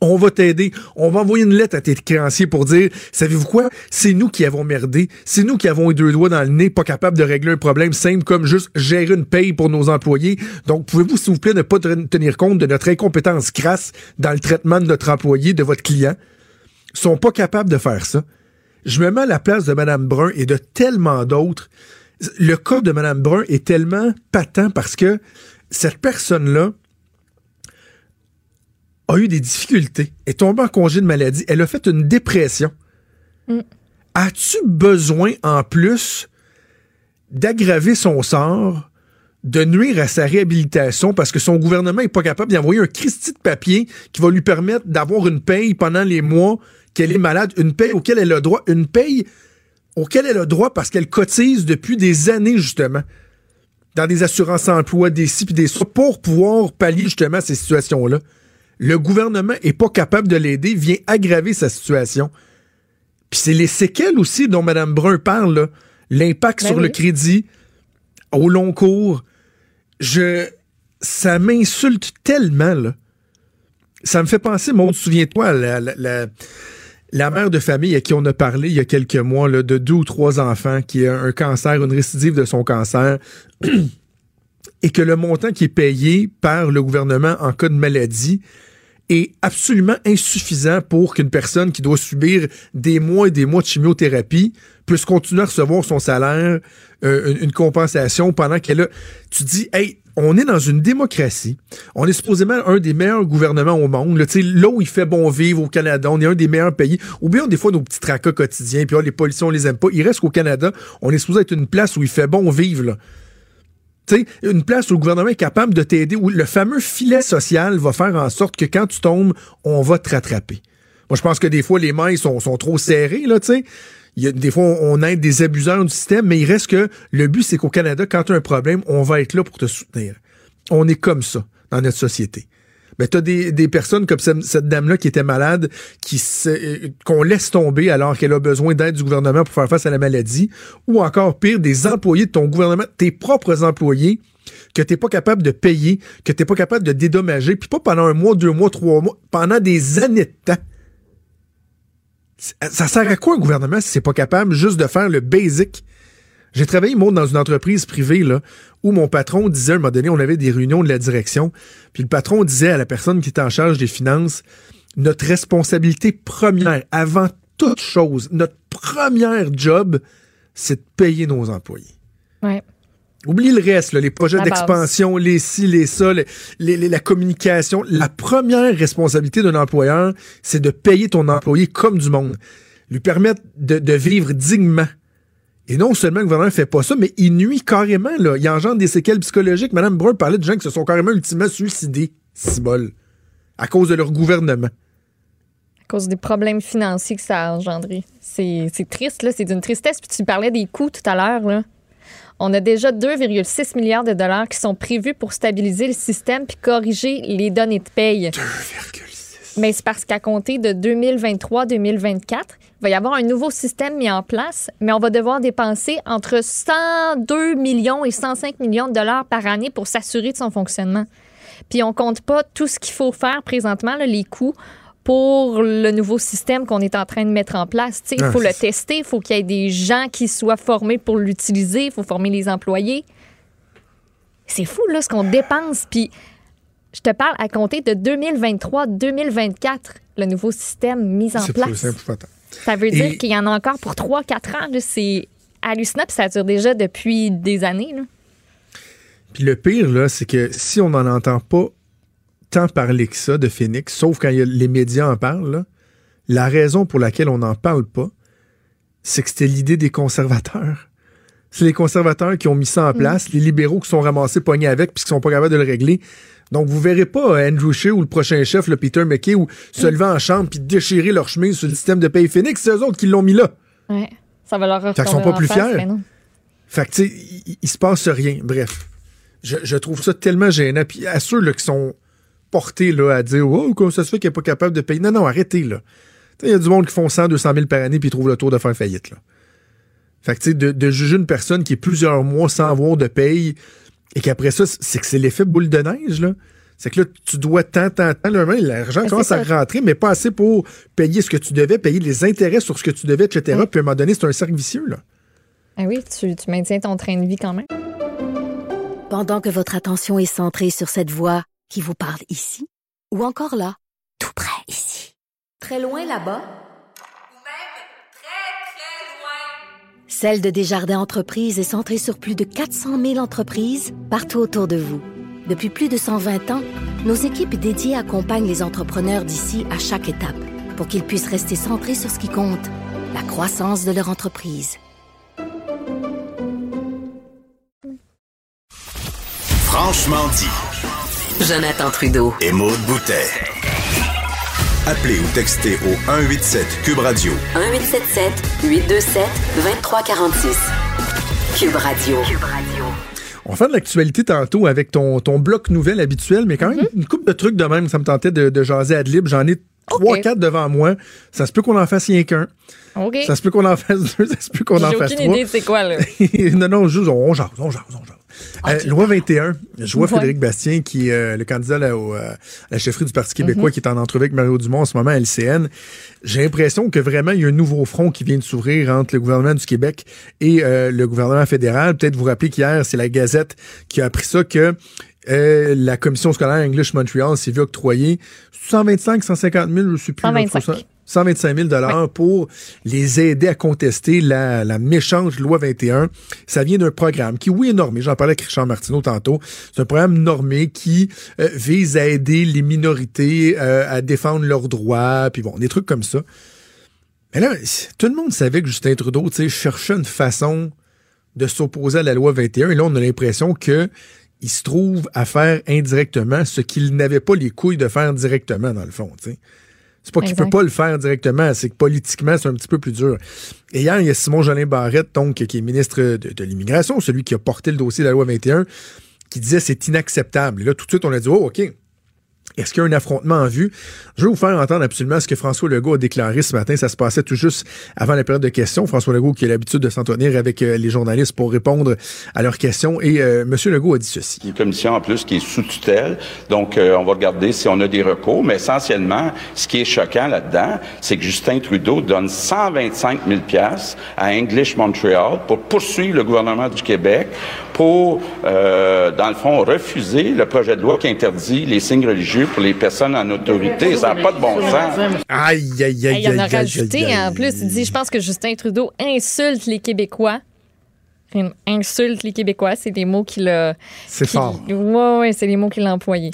On va t'aider. On va envoyer une lettre à tes créanciers pour dire, savez-vous quoi? C'est nous qui avons merdé. C'est nous qui avons eu deux doigts dans le nez, pas capables de régler un problème simple comme juste gérer une paye pour nos employés. Donc, pouvez-vous, s'il vous plaît, ne pas tenir compte de notre incompétence crasse dans le traitement de notre employé, de votre client? Ils sont pas capables de faire ça. Je me mets à la place de Mme Brun et de tellement d'autres. Le cas de Mme Brun est tellement patent parce que cette personne-là a eu des difficultés, est tombée en congé de maladie, elle a fait une dépression. Mm. As-tu besoin en plus d'aggraver son sort, de nuire à sa réhabilitation parce que son gouvernement n'est pas capable d'envoyer un Christie de papier qui va lui permettre d'avoir une paye pendant les mois qu'elle est malade, une paye auquel elle a droit, une paye auquel elle a droit parce qu'elle cotise depuis des années justement dans des assurances emploi, des ci des ça, pour pouvoir pallier justement ces situations-là? Le gouvernement est pas capable de l'aider, vient aggraver sa situation. Puis c'est les séquelles aussi dont Mme Brun parle, l'impact ben sur le crédit au long cours. Je, ça m'insulte tellement, là. Ça me fait penser, Maud, souviens-toi, la, la, la mère de famille à qui on a parlé il y a quelques mois là, de deux ou trois enfants qui a un cancer, une récidive de son cancer, <clears throat> et que le montant qui est payé par le gouvernement en cas de maladie est absolument insuffisant pour qu'une personne qui doit subir des mois et des mois de chimiothérapie puisse continuer à recevoir son salaire, euh, une compensation pendant qu'elle a... Tu dis, hey, on est dans une démocratie. On est supposément un des meilleurs gouvernements au monde. Là, là où il fait bon vivre au Canada, on est un des meilleurs pays. Ou bien des fois nos petits tracas quotidiens, puis les policiers, on les aime pas. Il reste qu'au Canada, on est supposé être une place où il fait bon vivre. Là. Une place où le gouvernement est capable de t'aider, où le fameux filet social va faire en sorte que quand tu tombes, on va te rattraper. Moi, je pense que des fois, les mailles sont, trop serrées, là, tu sais des fois, on aide des abuseurs du système, mais il reste que le but, c'est qu'au Canada, quand tu as un problème, on va être là pour te soutenir. On est comme ça dans notre société. Mais tu as des, des, personnes comme cette, dame-là qui était malade, qui euh, qu'on laisse tomber alors qu'elle a besoin d'aide du gouvernement pour faire face à la maladie, ou encore pire, des employés de ton gouvernement, tes propres employés, que t'es pas capable de payer, que t'es pas capable de dédommager, puis pas pendant un mois, deux mois, trois mois, pendant des années de temps. Ça sert à quoi un gouvernement si c'est pas capable juste de faire le basic? J'ai travaillé, moi, dans une entreprise privée, là, où mon patron disait, à un moment donné, on avait des réunions de la direction, puis le patron disait à la personne qui était en charge des finances, notre responsabilité première, avant toute chose, notre première job, c'est de payer nos employés. Ouais. Oublie le reste, là, les projets d'expansion, les ci, les ça, les- les- les- la communication. La première responsabilité d'un employeur, c'est de payer ton employé comme du monde. Lui permettre de, de vivre dignement. Et non seulement le gouvernement ne fait pas ça, mais il nuit carrément. Là. Il engendre des séquelles psychologiques. Madame Brun parlait de gens qui se sont carrément ultimement suicidés, cibole, à cause de leur gouvernement. à cause des problèmes financiers que ça a engendré. C'est c'est triste, là. C'est d'une tristesse. Puis tu parlais des coûts tout à l'heure, là. On a déjà 2,6 milliards de dollars qui sont prévus pour stabiliser le système puis corriger les données de paye. 2,6. Mais c'est parce qu'à compter de 2023-2024, il va y avoir un nouveau système mis en place, mais on va devoir dépenser entre 102 millions et 105 millions de dollars par année pour s'assurer de son fonctionnement. Puis on compte pas tout ce qu'il faut faire présentement, là, les coûts pour le nouveau système qu'on est en train de mettre en place. Il Ah, faut le tester, il faut qu'il y ait des gens qui soient formés pour l'utiliser, il faut former les employés. C'est fou, là, ce qu'on dépense. Puis je te parle à compter de 2023-2024, le nouveau système mis en place. Ça veut dire Et- qu'il y en a encore pour 3-4 ans. C'est hallucinant, puis ça dure déjà depuis des années. là. Puis le pire, là, c'est que si on n'en entend pas tant parler que ça de Phoenix, sauf quand y a- les médias en parlent, là, la raison pour laquelle on n'en parle pas, c'est que c'était l'idée des conservateurs. C'est les conservateurs qui ont mis ça en place, les libéraux qui sont ramassés pognés avec puis qui sont pas capables de le régler. Donc, vous verrez pas euh, Andrew Scheer ou le prochain chef, le Peter McKay, ou se lever en chambre puis déchirer leur chemise sur le système de paye Phoenix. C'est eux autres qui l'ont mis là. Ouais. Ça va leur qu'ils sont pas plus face, fiers. Fait que, tu sais, il, se passe rien. Bref. Je, je trouve ça tellement gênant. Puis à ceux là, qui sont portés là, à dire Oh, comment ça se fait qu'il n'est pas capable de payer. Non, non, arrêtez, là. Il y a du monde qui font 100, 200 000 par année puis ils trouvent le tour de faire faillite, là. Fait que, tu sais, de, de juger une personne qui est plusieurs mois sans avoir de paye et qu'après ça, c'est que c'est l'effet boule de neige, là. C'est que là, tu dois tant, tant, tant. L'argent Mais commence à ça. rentrer, mais pas assez pour payer ce que tu devais, payer les intérêts sur ce que tu devais, etc. Puis à un moment donné, c'est un cercle vicieux, là. Ah oui, tu, tu maintiens ton train de vie quand même. Pendant que votre attention est centrée sur cette voix qui vous parle ici, ou encore là, tout près ici, très loin là-bas, Celle de Desjardins Entreprises est centrée sur plus de 400 000 entreprises partout autour de vous. Depuis plus de 120 ans, nos équipes dédiées accompagnent les entrepreneurs d'ici à chaque étape pour qu'ils puissent rester centrés sur ce qui compte, la croissance de leur entreprise. Franchement dit. Jonathan Trudeau. Et Maude Boutet. Appelez ou textez au 187 Cube Radio 1877 827 2346. Cube Radio. On va faire de l'actualité tantôt avec ton, ton bloc nouvelle habituel, mais quand même une coupe de trucs de même, ça me tentait de, de jaser ad lib. J'en ai trois, Ok. quatre devant moi. Ça se peut qu'on en fasse rien qu'un. Ça se peut qu'on en fasse <laughs> deux, ça se peut qu'on en J'ai fasse aucune trois. idée de c'est quoi, là? <laughs> non, non, juste, on jase, on jase, on jase. Euh, loi 21, je vois Ouais. Frédéric Bastien, qui est euh, le candidat là, au, euh, à la chefferie du Parti québécois, Mhm. qui est en entrevue avec Mario Dumont en ce moment à LCN. J'ai l'impression que vraiment, il y a un nouveau front qui vient de s'ouvrir entre le gouvernement du Québec et le gouvernement fédéral. Peut-être vous rappeler qu'hier, c'est la Gazette qui a appris ça que euh, la commission scolaire English Montreal s'est vue octroyer 125, 150 000, je ne sais plus. là, 125. trop ça. 125 000 dollars pour les aider à contester la, la méchante loi 21. Ça vient d'un programme qui, oui, est normé. J'en parlais avec Richard Martineau tantôt. C'est un programme normé qui euh, vise à aider les minorités euh, à défendre leurs droits, puis bon, des trucs comme ça. Mais là, tout le monde savait que Justin Trudeau, tu sais, cherchait une façon de s'opposer à la loi 21. Et là, on a l'impression que il se trouve à faire indirectement ce qu'il n'avait pas les couilles de faire directement, dans le fond, tu sais. C'est pas qu'il peut pas le faire directement, c'est que politiquement, c'est un petit peu plus dur. Et hier, il y a Simon Jolin Barrette, donc, qui est ministre de, de l'Immigration, celui qui a porté le dossier de la loi 21, qui disait c'est inacceptable. Et là, tout de suite, on a dit, oh, OK. Est-ce qu'il y a un affrontement en vue? Je vais vous faire entendre absolument ce que François Legault a déclaré ce matin. Ça se passait tout juste avant la période de questions. François Legault qui a l'habitude de s'entretenir avec euh, les journalistes pour répondre à leurs questions. Et euh, M. Legault a dit ceci. Une commission en plus qui est sous tutelle. Donc, euh, on va regarder si on a des recours. Mais essentiellement, ce qui est choquant là-dedans, c'est que Justin Trudeau donne 125 000 pièces à English Montreal pour poursuivre le gouvernement du Québec pour, euh, dans le fond, refuser le projet de loi qui interdit les signes religieux pour les personnes en autorité. Ça n'a pas de bon sens. Aïe, aïe, aïe, aïe. Il y en a aïe, aïe, rajouté aïe, en plus. Il dit Je pense que Justin Trudeau insulte les Québécois. Insulte les Québécois, c'est des mots qu'il a. C'est fort. Ouais, ouais, c'est les mots qu'il a employés.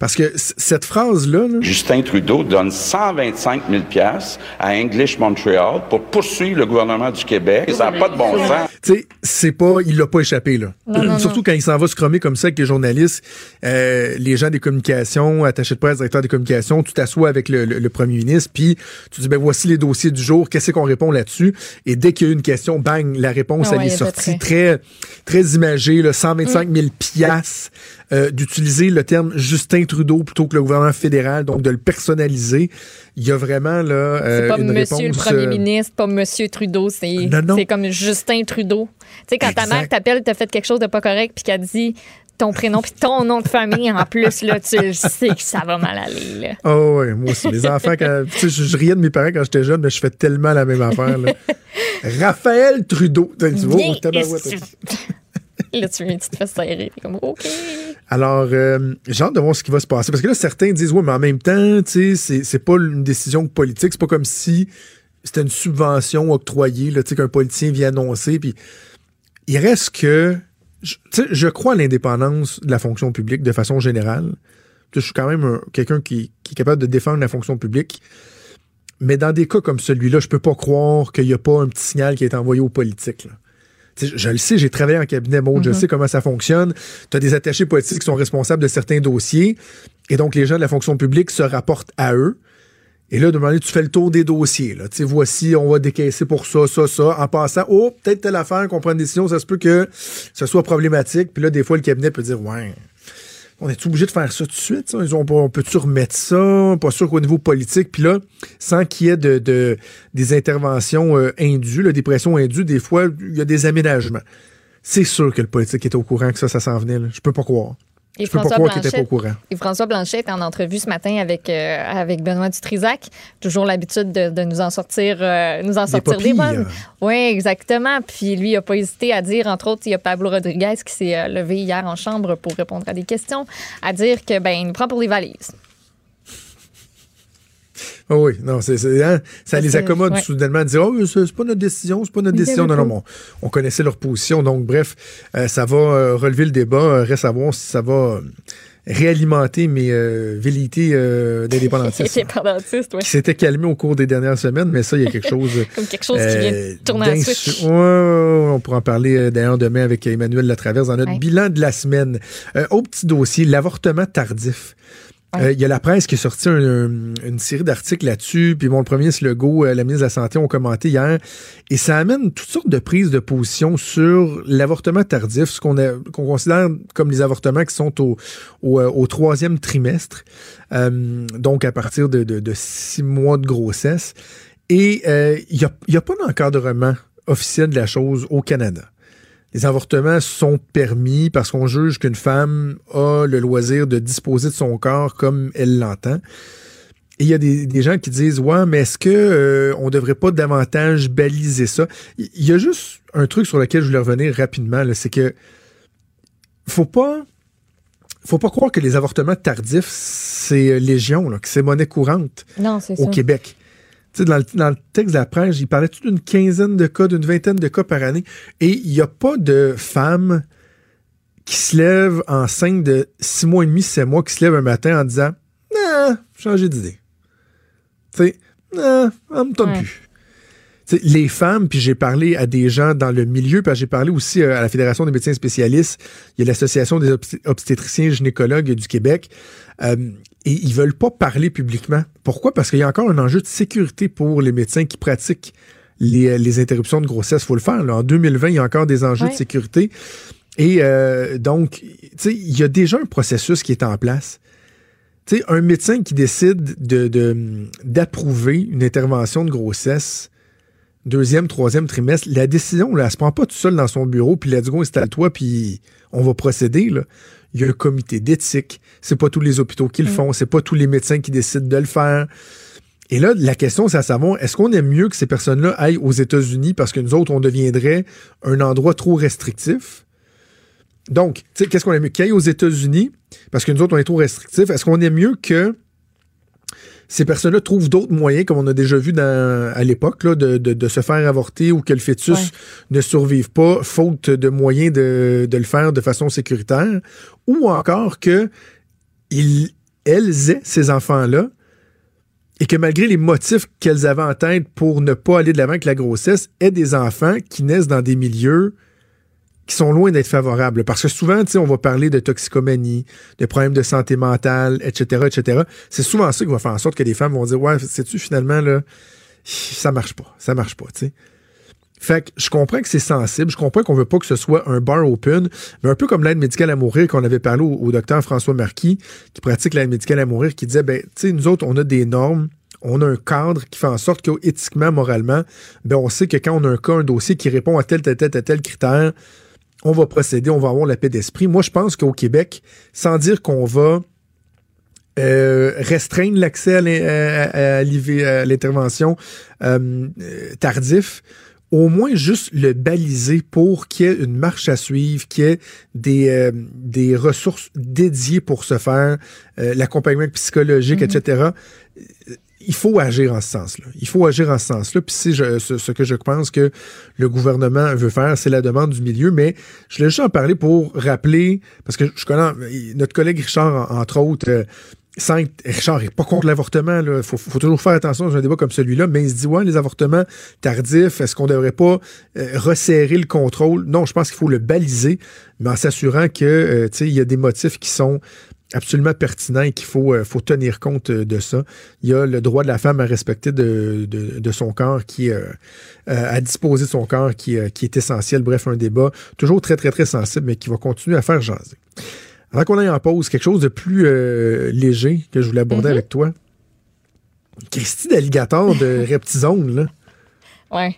Parce que cette phrase-là, là, Justin Trudeau donne 125 000 piastres à English Montreal pour poursuivre le gouvernement du Québec. Ça n'a pas de bon sens. tu sais, c'est pas, il l'a pas échappé, là. Non, non, Surtout non. quand il s'en va se cromer comme ça avec les journalistes, euh, les gens des communications, attachés de presse, directeurs des communications, tu t'assois avec le, le- le premier ministre, puis tu dis, ben voici les dossiers du jour, qu'est-ce qu'on répond là-dessus? Et dès qu'il y a eu une question, bang, la réponse, elle ouais, est sortie très, très imagée, là, 125 000 piastres, euh, d'utiliser le terme Justin Trudeau plutôt que le gouvernement fédéral, donc de le personnaliser. Il y a vraiment, là, C'est euh, pas une Monsieur réponse, le Premier euh, ministre, pas Monsieur Trudeau, c'est c'est comme Justin Trudeau. Tu sais, quand ta mère t'appelle, t'as fait quelque chose de pas correct, puis qu'elle dit ton prénom puis ton nom de famille en plus, là, tu le sais que ça va mal aller. Là. Oh ouais, moi aussi. Mes enfants, quand, tu sais, je, je riais de mes parents quand j'étais jeune, mais je fais tellement la même affaire. Là. <laughs> Raphaël Trudeau. Tu vois. Là, tu, tu te fais serrer. T'es comme, OK. Alors, euh, j'ai hâte de voir ce qui va se passer. Parce que là, certains disent, ouais, mais en même temps, tu sais, c'est, pas une décision politique. C'est pas comme si c'était une subvention octroyée, là, tu sais, qu'un politicien vient annoncer. Puis, il reste que, je, je crois à l'indépendance de la fonction publique de façon générale. Je suis quand même un- quelqu'un qui, est capable de défendre la fonction publique. Mais dans des cas comme celui-là, je peux pas croire qu'il n'y a pas un petit signal qui est envoyé aux politiques. Je, je le sais, j'ai travaillé en cabinet Maud, je sais comment ça fonctionne. Tu as des attachés politiques qui sont responsables de certains dossiers. Et donc, les gens de la fonction publique se rapportent à eux. Et là, demander, tu fais le tour des dossiers. Là. Tu sais, voici, on va décaisser pour ça, ça, ça. En passant, oh, peut-être telle affaire qu'on prend une décision, ça se peut que ce soit problématique. Puis là, des fois, le cabinet peut dire, ouais, on est obligé de faire ça tout de suite? pas- on peut-tu remettre ça? Pas sûr qu'au niveau politique. Puis là, sans qu'il y ait de, de- des interventions euh, indues, là, des pressions indues, des fois, il y a des aménagements. C'est sûr que le politique est au courant que ça, ça s'en venait. là. Je peux pas croire. Et je peux pas François croire qu'il était pas au Blanchet- courant. Et François Blanchet est en entrevue ce matin avec, euh, avec Benoît Dutrisac. Toujours l'habitude de, de nous en sortir, euh, nous en Des sortir des bonnes. Oui, exactement. Puis lui, il n'a pas hésité à dire, entre autres, il y a Pablo Rodriguez qui s'est euh, levé hier en chambre pour répondre à des questions, à dire que ben il nous prend pour des valises. Ah oui, non, c'est, hein, ça les accommode ouais. soudainement de dire Oh, c'est, pas notre décision, c'est pas notre décision. Non, non, on, on connaissait leur position. Donc, bref, euh, ça va euh, relever le débat. Euh, reste à voir si ça va réalimenter mes euh, velléités euh, d'indépendantisme. <laughs> Indépendantiste, oui. qui s'était calmé au cours des dernières semaines, mais ça, il y a quelque chose. <laughs> Comme quelque chose qui vient tourner à switch. Ouais, on pourra en parler d'ailleurs demain avec Emmanuel Latraverse dans notre Ouais. bilan de la semaine. Au petit dossier, l'avortement tardif. Euh, Il y a la presse qui a sorti un- un- une série d'articles là-dessus. Puis le premier Legault, euh, la ministre de la Santé ont commenté hier. Et ça amène toutes sortes de prises de position sur l'avortement tardif, ce qu'on considère comme les avortements qui sont au, euh, troisième trimestre. Euh, donc à partir de, six mois de grossesse. Et euh, il n'y a, y a pas d'encadrement officiel de la chose au Canada. Les avortements sont permis parce qu'on juge qu'une femme a le loisir de disposer de son corps comme elle l'entend. Et il y a des, des gens qui disent ouais, mais est-ce que euh, on devrait pas davantage baliser ça? Il y a juste un truc sur lequel je voulais revenir rapidement, c'est que faut pas faut pas croire que les avortements tardifs c'est euh, légion, là, que c'est monnaie courante Non, au ça. Québec. Dans, le, dans le texte de la presse, il parlait d'une quinzaine de cas, d'une vingtaine de cas par année. Et il n'y a pas de femme qui se lève enceinte de six mois et demi, sept mois, qui se lève un matin en disant Non, changé d'idée. Tu sais, non, on me Ouais. plus. Les femmes, puis j'ai parlé à des gens dans le milieu, puis j'ai parlé aussi euh, à la Fédération des médecins spécialistes, il y a l'Association des obsté- obstétriciens et gynécologues du Québec, euh, et ils veulent pas parler publiquement. Pourquoi? Parce qu'il y a encore un enjeu de sécurité pour les médecins qui pratiquent les, euh, les interruptions de grossesse. faut le faire. là. En 2020, il y a encore des enjeux Ouais. de sécurité. Et euh, donc, il y a déjà un processus qui est en place. Un médecin qui décide de, de- d'approuver une intervention de grossesse, deuxième, troisième trimestre, la décision, là, elle se prend pas tout seul dans son bureau, puis let's go, installe-toi, puis on va procéder. Là. Il y a un comité d'éthique. C'est pas tous les hôpitaux qui le font. C'est pas tous les médecins qui décident de le faire. Et là, la question, c'est à savoir, est-ce qu'on aime mieux que ces personnes-là aillent aux États-Unis parce que nous autres, on deviendrait un endroit trop restrictif? Donc, qu'est-ce qu'on aime mieux? Qu'il y ait aux États-Unis, parce que nous autres, on est trop restrictifs. Est-ce qu'on aime mieux que ces personnes-là trouvent d'autres moyens, comme on a déjà vu dans, à l'époque, de, de- de se faire avorter ou que le fœtus Ouais. ne survive pas, faute de moyens de, de le faire de façon sécuritaire, ou encore que ils, elles aient ces enfants-là et que malgré les motifs qu'elles avaient en tête pour ne pas aller de l'avant avec la grossesse, aient des enfants qui naissent dans des milieux qui sont loin d'être favorables. Parce que souvent, on va parler de toxicomanie, de problèmes de santé mentale, etc., etc. C'est souvent ça qui va faire en sorte que les femmes vont dire, ouais, sais-tu, finalement, là, ça marche pas, ça marche pas, tu sais. Fait que je comprends que c'est sensible, je comprends qu'on veut pas que ce soit un bar open, mais un peu comme l'aide médicale à mourir qu'on avait parlé au, docteur François Marquis, qui pratique l'aide médicale à mourir, qui disait, ben, tu sais, nous autres, on a des normes, on a un cadre qui fait en sorte qu'éthiquement, moralement, ben, on sait que quand on a un cas, un dossier qui répond à tel, tel, tel, tel critère, on va procéder, on va avoir la paix d'esprit. Moi, je pense qu'au Québec, sans dire qu'on va euh, restreindre l'accès à l'intervention euh, tardif, au moins juste le baliser pour qu'il y ait une marche à suivre, qu'il y ait des, euh, des ressources dédiées pour se faire, euh, l'accompagnement psychologique, etc. Il faut agir en ce sens-là. Il faut agir en ce sens-là. Puis je- ce, que je pense que le gouvernement veut faire, c'est la demande du milieu. Mais je voulais juste en parler pour rappeler, parce que je connais notre collègue Richard, en- entre autres, euh, Richard n'est pas contre l'avortement. Il faut, toujours faire attention dans un débat comme celui-là, mais il se dit, ouais, les avortements tardifs, est-ce qu'on ne devrait pas euh, resserrer le contrôle? Non, je pense qu'il faut le baliser, mais en s'assurant que euh, il y a des motifs qui sont absolument pertinents et qu'il faut, euh, faut tenir compte euh, de ça. Il y a le droit de la femme à respecter de, de, de son corps, qui euh, à disposer de son corps, qui, qui est essentiel. Bref, un débat toujours très, très, très sensible, mais qui va continuer à faire jaser. Avant qu'on aille en pause, quelque chose de plus léger que je voulais aborder avec toi. Christy d'alligator de <laughs> Reptizone, là. Ouais.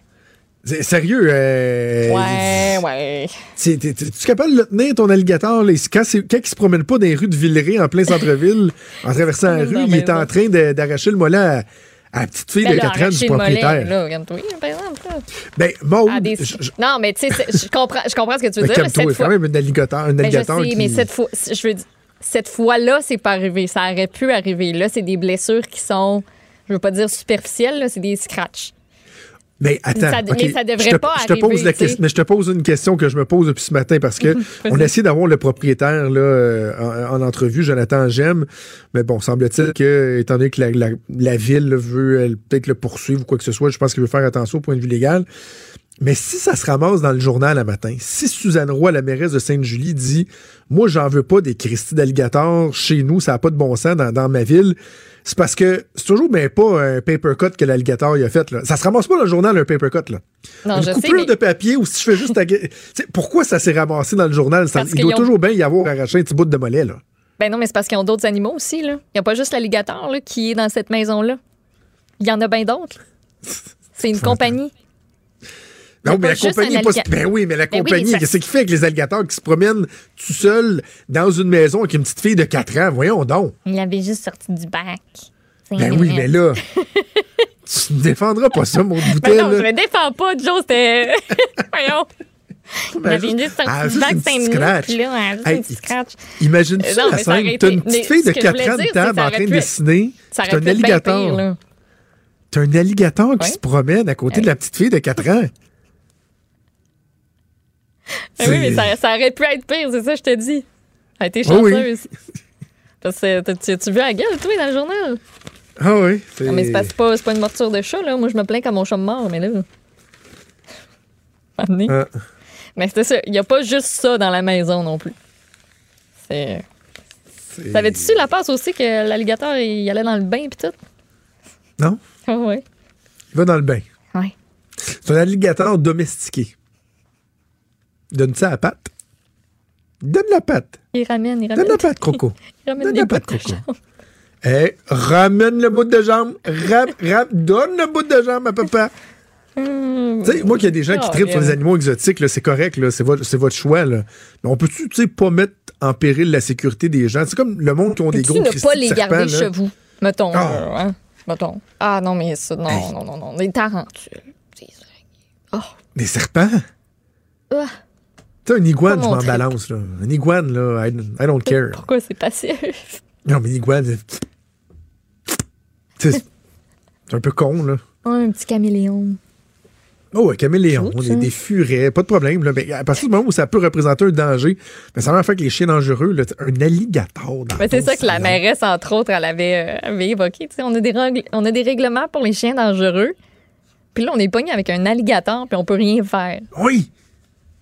C'est- Sérieux, euh, Ouais, ouais. tu capable de le tenir, ton alligator? Là? Quand, quand il se promène pas dans les rues de Villeray, en plein centre-ville, <laughs> en traversant la rue, il est en train de- d'arracher le mollet à, à la petite fille Ben de là, 4 ans du mollet, propriétaire. là, regarde-toi, par exemple. là. Ben, Maud, À des- je- je- Non, mais tu sais, je comprends, je comprends ce que tu veux ben, dire. mais calme-toi, cette c'est quand fois, même un alligator, un Ben, je sais, qui... mais cette fois, je veux dire, cette fois-là, c'est pas arrivé. Ça aurait pu arriver. Là, c'est des blessures qui sont, je veux pas dire superficielles, là, c'est des scratchs. Mais attends, Ça- ok, mais ça devrait je te, pas je te pose la question, mais je te pose une question que je me pose depuis ce matin parce que <laughs> on a essayé d'avoir le propriétaire là, euh, en, en entrevue, Jonathan Gem, mais bon, semble-t-il que, étant donné que la, la- la ville là, veut peut-être le poursuivre ou quoi que ce soit, je pense qu'il veut faire attention au point de vue légal. Mais si ça se ramasse dans le journal à matin, si Suzanne Roy, la mairesse de Sainte-Julie, dit Moi, j'en veux pas des Christie d'alligator chez nous, ça n'a pas de bon sens dans, dans ma ville, c'est parce que c'est toujours ben pas un paper cut que l'alligator il a fait. Là. Ça se ramasse pas dans le journal, un paper cut. Là. Non, Une je sais, coupure mais- de papier ou si je fais juste sais, Pourquoi ça s'est ramassé dans le journal? Ça- il doit ont- toujours bien y avoir arraché un petit bout de mollet. Là. Ben non, mais c'est parce qu'ils ont d'autres animaux aussi, là. Il n'y a pas juste l'alligator, qui est dans cette maison-là. Il y en a bien d'autres. C'est une <laughs> compagnie. Non, mais la compagnie est pas... Ben oui, mais la Ben compagnie, ça- qu'est-ce qu'il fait avec les alligators qui se promènent tout seuls dans une maison avec une petite fille de 4 ans? Voyons donc. Il avait juste sorti du bac. Ben oui, mais là, <laughs> tu ne défendras pas ça, mon Ben bouteille. non, je me défends pas, Joe, c'était. <laughs> Voyons. Il Ben, juste- juste sorti ah, juste une 5 petite minutes, scratch. là, juste Hey, Euh, non, la scène? T'as une petite fille de ce que je 4 voulais ans de table en train de dessiner. Aurait un alligator. T'as un alligator qui se promène à côté de la petite fille de 4 ans. <laughs> Ben oui, mais ça, ça aurait pu être pire, c'est ça, je te dis. Elle a été Oh oui. chanceuse. <laughs> Parce que t'as- tu as-tu vu la gueule, toi, dans le journal? Ah oui. Non, mais c'est pas, c'est pas, pas une morture de chat, là. Moi, je me plains quand mon chat me mord, mais là. <laughs> Ah. Mais c'était ça. Il n'y a pas juste ça dans la maison non plus. C'est. T'avais-tu su la passe aussi que l'alligator, il allait dans le bain pis tout? Non? Ah ouais. Il va dans le bain. Ouais. C'est un alligator domestiqué. Donne ça à patte. Donne la patte. Il ramène, il Donne ramène. la patte, Coco. <laughs> Il ramène Donne la patte, jambe. Eh, ramène le bout de jambe. Rap, rap, donne le bout de jambe à papa. Tu sais, moi, qu'il y a des gens qui tripent sur les animaux exotiques, c'est correct, c'est votre, votre choix. Là. Mais on peut-tu, tu sais, pas mettre en péril la sécurité des gens? C'est comme le monde qui ont des gros ne Christy pas les serpents, garder chez vous? Mettons. Ah. euh, hein? Mettons. Ah non, mais ça, non, Hey. non, non, non. Des tarentules. Des. Oh. Des serpents? Ah. Tu sais, un iguane, je m'en balance, là. Un iguane, là, I, I don't care. Pourquoi c'est passif? Non, mais l'iguane, c'est. Un peu con, là. un petit caméléon. Oh, un caméléon, des, hein. des furets, pas de problème. Là, mais à partir du moment où ça peut représenter un danger, ben, ça va faire que les chiens dangereux, là, un alligator. dans Ben, c'est ça que la mairesse, entre autres, elle avait, euh, avait évoqué. Tu sais, On a, des on a des règlements pour les chiens dangereux. Puis là, on est pogné avec un alligator, puis on peut rien faire. Oui!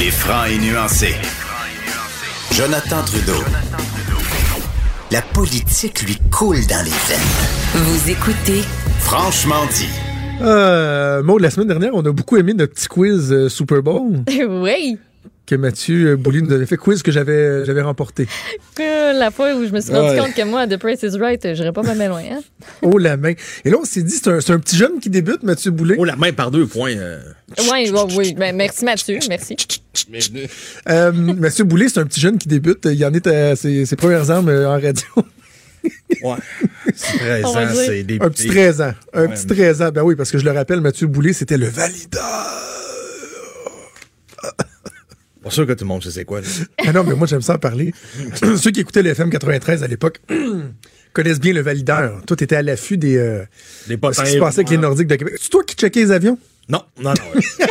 Il est franc et nuancé. Jonathan Trudeau. La politique lui coule dans les veines. Vous écoutez Franchement dit. Euh, Maud, la semaine dernière, on a beaucoup aimé notre petit quiz euh, Super Bowl <laughs> oui. Que Mathieu euh, Boulay nous avait fait, quiz que j'avais euh, j'avais remporté. La fois où je me suis rendu Ouais. compte que moi, The Price is Right, j'irais pas mal loin. Hein? <laughs> Oh la main. Et là, on s'est dit, c'est un, c'est un petit jeune qui débute, Mathieu Boulay. Oh, la main par deux points. euh, Oui, oui, oui. Ben, merci Mathieu, merci. <laughs> Euh, Mathieu Boulay, c'est un petit jeune qui débute. Il en est à ses, ses premières armes en radio. ouais. <laughs> C'est 13 On va ans, c'est des Un petit 13 ans. Un Ouais, petit mais- 13 ans. Ben oui, parce que je le rappelle, Mathieu Boulay, c'était le valideur. Pas sûr que tout le monde sait c'est quoi. là. <laughs> Ah non, mais moi, j'aime ça en parler. <clears throat> Ceux qui écoutaient le FM 93 à l'époque <clears throat> connaissent bien le valideur. Toi, t'étais à l'affût des, euh, Des de ce potins. qui se passait avec les Nordiques de Québec. C'est toi qui checkais les avions? Non, non, non. Oui, <laughs>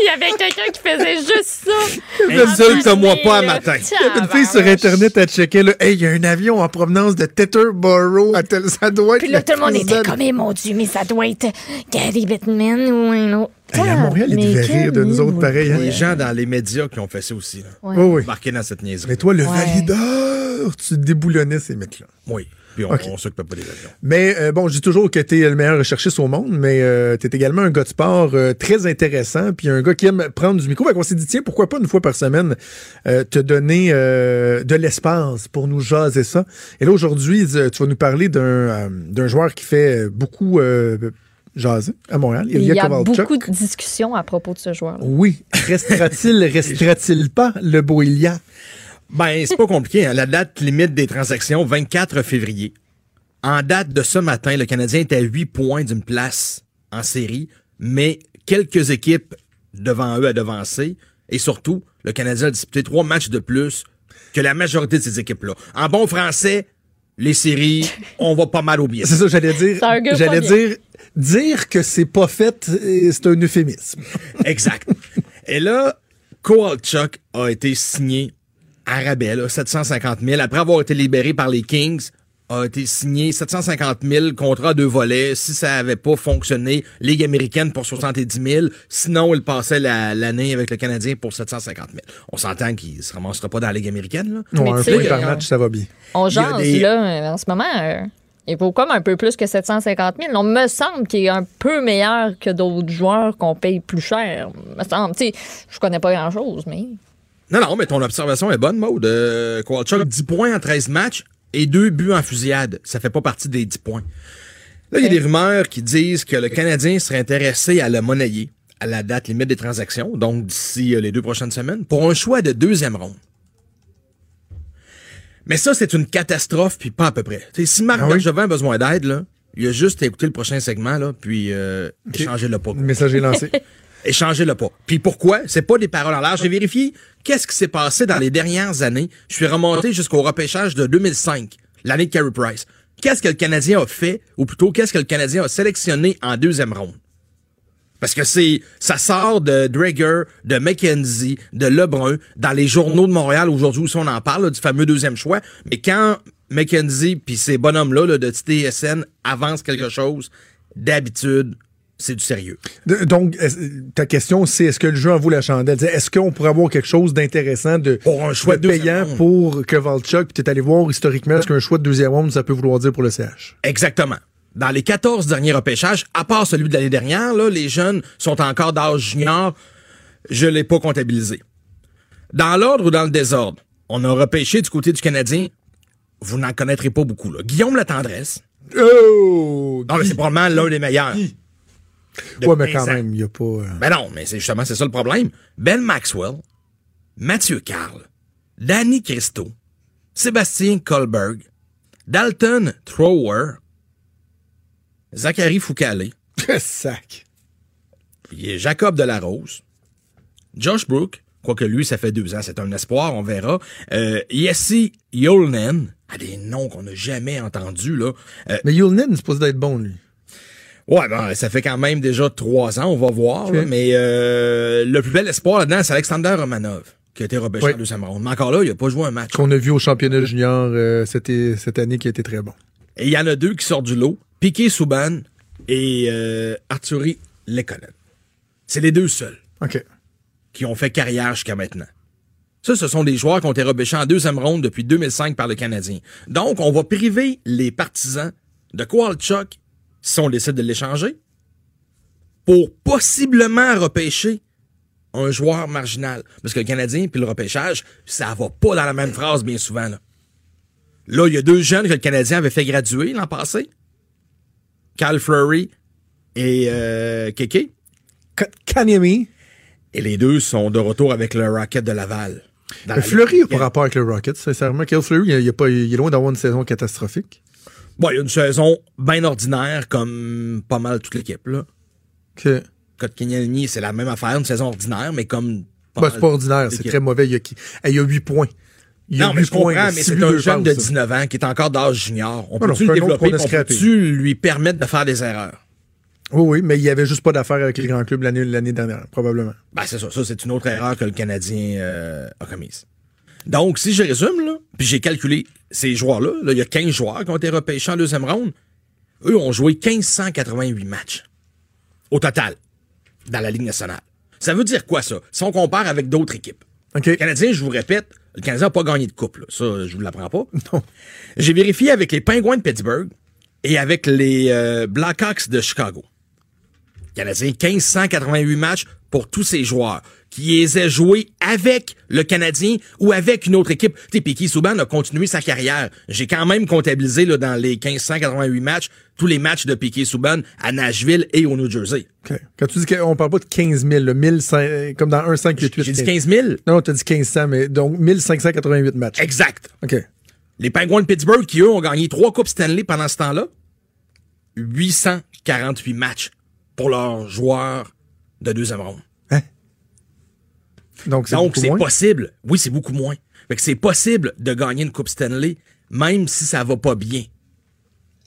il y avait quelqu'un qui faisait juste ça. Le seul que moi pas à matin. Il y avait une fille sur Internet à checker, là. Hey, il y a un avion en provenance de Teterboro. à tel- Ça doit être. Puis là, tout le monde était comme, Eh, mon Dieu, mais ça doit être Gary Bettman ou un autre. Hey, à Montréal, devaient quel rire de nous autres pareil. hein? Les gens dans les médias qui ont fait ça aussi. Là. Ouais. Oui, oui. Marqués dans cette niaiserie. Mais toi, le Ouais. valideur, tu déboulonnais ces mecs-là. Oui. Puis on, Ok. on s'occupe pas des avions. Mais euh, bon, je dis toujours que tu es le meilleur recherchiste au monde, mais euh, tu es également un gars de sport euh, très intéressant, puis un gars qui aime prendre du micro. Fait qu'on s'est dit, tiens, pourquoi pas une fois par semaine euh, te donner euh, de l'espace pour nous jaser ça. Et là, aujourd'hui, tu vas nous parler d'un euh, d'un joueur qui fait beaucoup euh, jaser à Montréal. Il y a Kovalchuk. beaucoup de discussions à propos de ce joueur-là. Oui. Restera-t-il, restera-t-il pas, le beau Ilya? Ben, c'est pas compliqué. hein. La date limite des transactions, 24 février. En date de ce matin, le Canadien est à 8 points d'une place en série, mais quelques équipes devant eux à devancer. Et surtout, le Canadien a disputé trois matchs de plus que la majorité de ces équipes-là. En bon français, les séries, on va pas mal au biais. C'est ça, j'allais dire. J'allais dire, dire que c'est pas fait, euh, c'est un euphémisme. Exact. Et là, Kowalchuk a été signé là, 750 000. Après avoir été libéré par les Kings, a été signé 750 000, contrat à deux volets. Si ça avait pas fonctionné, Ligue américaine pour 70 000. Sinon, il passait la- l'année avec le Canadien pour 750 000. On s'entend qu'il se ramassera pas dans la Ligue américaine, là. Non, Mais un point par match, ça va bien. On Il y a jase, des- là, en ce moment. euh, il vaut comme un peu plus que 750 000. On me semble qu'il est un peu meilleur que d'autres joueurs qu'on paye plus cher. Me semble. Tu sais, je connais pas grand-chose, mais... Non, non, mais ton observation est bonne, Maud. Euh, Kowalchuk, 10 points en 13 matchs et deux buts en fusillade. Ça fait pas partie des 10 points. Là, il y a des rumeurs qui disent que le Canadien serait intéressé à le monnayer à la date limite des transactions, donc d'ici euh, les deux prochaines semaines, pour un choix de deuxième ronde. Mais ça, c'est une catastrophe, puis pas à peu près. T'sais, si Marc Ah oui? A besoin d'aide, là, il a juste à écouter le prochain segment, là, puis euh, échanger le pas. Le message est lancé. <laughs> Échanger le pas. Puis pourquoi? C'est pas des paroles en l'air. J'ai vérifié qu'est-ce qui s'est passé dans les dernières années. Je suis remonté jusqu'au repêchage de 2005, l'année de Carey Price. Qu'est-ce que le Canadien a fait, ou plutôt qu'est-ce que le Canadien a sélectionné en deuxième ronde? Parce que c'est, ça sort de Drager, de McKenzie, de Lebrun, dans les journaux de Montréal aujourd'hui où on en parle, là, du fameux deuxième choix. Mais quand McKenzie puis ces bonhommes-là là, de TSN avancent quelque chose, d'habitude, c'est du sérieux. De- Donc, ta question, c'est est-ce que le jeu en vaut la chandelle? Est-ce qu'on pourrait avoir quelque chose d'intéressant de, Pour un choix de payant ronde. pour Kovalchuk? Puis t'es allé voir historiquement ce qu'un choix de deuxième ronde, ça peut vouloir dire pour le CH. Exactement. dans les 14 derniers repêchages, à part celui de l'année dernière, là, les jeunes sont encore d'âge junior. Je l'ai pas comptabilisé. Dans l'ordre ou dans le désordre, on a repêché du côté du Canadien. Vous n'en connaîtrez pas beaucoup. Là. Guillaume La Tendresse. Oh! Non, mais c'est probablement l'un des meilleurs. Ouais, mais 15 quand ans. même, il n'y a pas. euh, Ben non, mais c'est justement c'est ça le problème. Ben Maxwell, Mathieu Carl, Danny Christo, Sébastien Colberg, Dalton Thrower, Zachary Foucalé, <laughs> sac. puis Jacob Delarose, Josh Brook, quoique lui, ça fait deux ans, c'est un espoir, on verra. Euh, Yessi Yolnen, à des noms qu'on n'a jamais entendus, là. Euh, Mais Yulnen est supposé d'être bon, lui. Ouais, ben, ça fait quand même déjà trois ans, on va voir. Là, mais euh, le plus bel espoir là-dedans, c'est Alexander Romanov, qui a été repêché en deuxième ronde. Mais encore là, il a pas joué un match. Qu'on a vu au championnat junior euh, cette, cette année qui a été très bon. Et il y en a deux qui sortent du lot, Piqué Souban et euh, Arturi Lekonen. C'est les deux seuls OK. qui ont fait carrière jusqu'à maintenant. Ça, ce sont des joueurs qui ont été repêchés en deuxième ronde depuis 2005 par le Canadien. Donc, on va priver les partisans de Kowalchuk, si on décide de l'échanger, pour possiblement repêcher un joueur marginal. Parce que le Canadien puis le repêchage, ça va pas dans la même phrase bien souvent. Là, là il y a deux jeunes que le Canadien avait fait graduer l'an passé. Cal Fleury et euh, Keke. Kanyemi. Et les deux sont de retour avec le Rocket de Laval. Dans la Fleury n'a pas rapport avec le Rocket, sincèrement. Kyle Fleury, il, il est pas- il est loin d'avoir une saison catastrophique. Bon, il y a une saison bien ordinaire comme pas mal toute l'équipe. là. Que... Kotkaniemi, c'est la même affaire, une saison ordinaire, mais comme pas Bah, c'est pas ordinaire, c'est très mauvais. Il y a, qui- il y a 8 points. Il y a Non, mais huit je comprends, points, mais six c'est un jeune de passes. 19 ans qui est encore d'âge junior. On Ah peut-tu c'est le développer? On peut-tu lui permettre de faire des erreurs? Oui, oui, mais il y avait juste pas d'affaires avec les grands clubs l'année l'année dernière, probablement. Ben, c'est ça. Ça, c'est une autre erreur que le Canadien euh, a commise. Donc, si je résume, là, puis j'ai calculé ces joueurs-là, là, il y a 15 joueurs qui ont été repêchés en deuxième ronde. Eux ont joué 1588 matchs au total dans la Ligue nationale. Ça veut dire quoi, ça? Si on compare avec d'autres équipes. OK. Le Canadien, je vous répète, le Canadien n'a pas gagné de coupe. là. Ça, je vous l'apprends pas. <laughs> Non. J'ai vérifié avec les Penguins de Pittsburgh et avec les euh, Blackhawks de Chicago. Canadien, 1588 matchs pour tous ces joueurs qui les aient joués avec le Canadien ou avec une autre équipe. Tu Piquet Souban a continué sa carrière. J'ai quand même comptabilisé là, dans les 1588 matchs tous les matchs de Piquet Souban à Nashville et au New Jersey. OK. Quand tu dis qu'on parle pas de 15 000, là, 1500, comme dans 1, 5, 8, 8. J'ai dit 15 000? Non, t'as dit 1500, mais donc 1588 matchs. Exact. OK. Les Penguins de Pittsburgh, qui eux ont gagné trois Coupes Stanley pendant ce temps-là, 848 matchs pour leurs joueurs de deuxième ronde. Donc, c'est possible. Oui, c'est beaucoup moins. Fait que c'est possible de gagner une Coupe Stanley, même si ça va pas bien.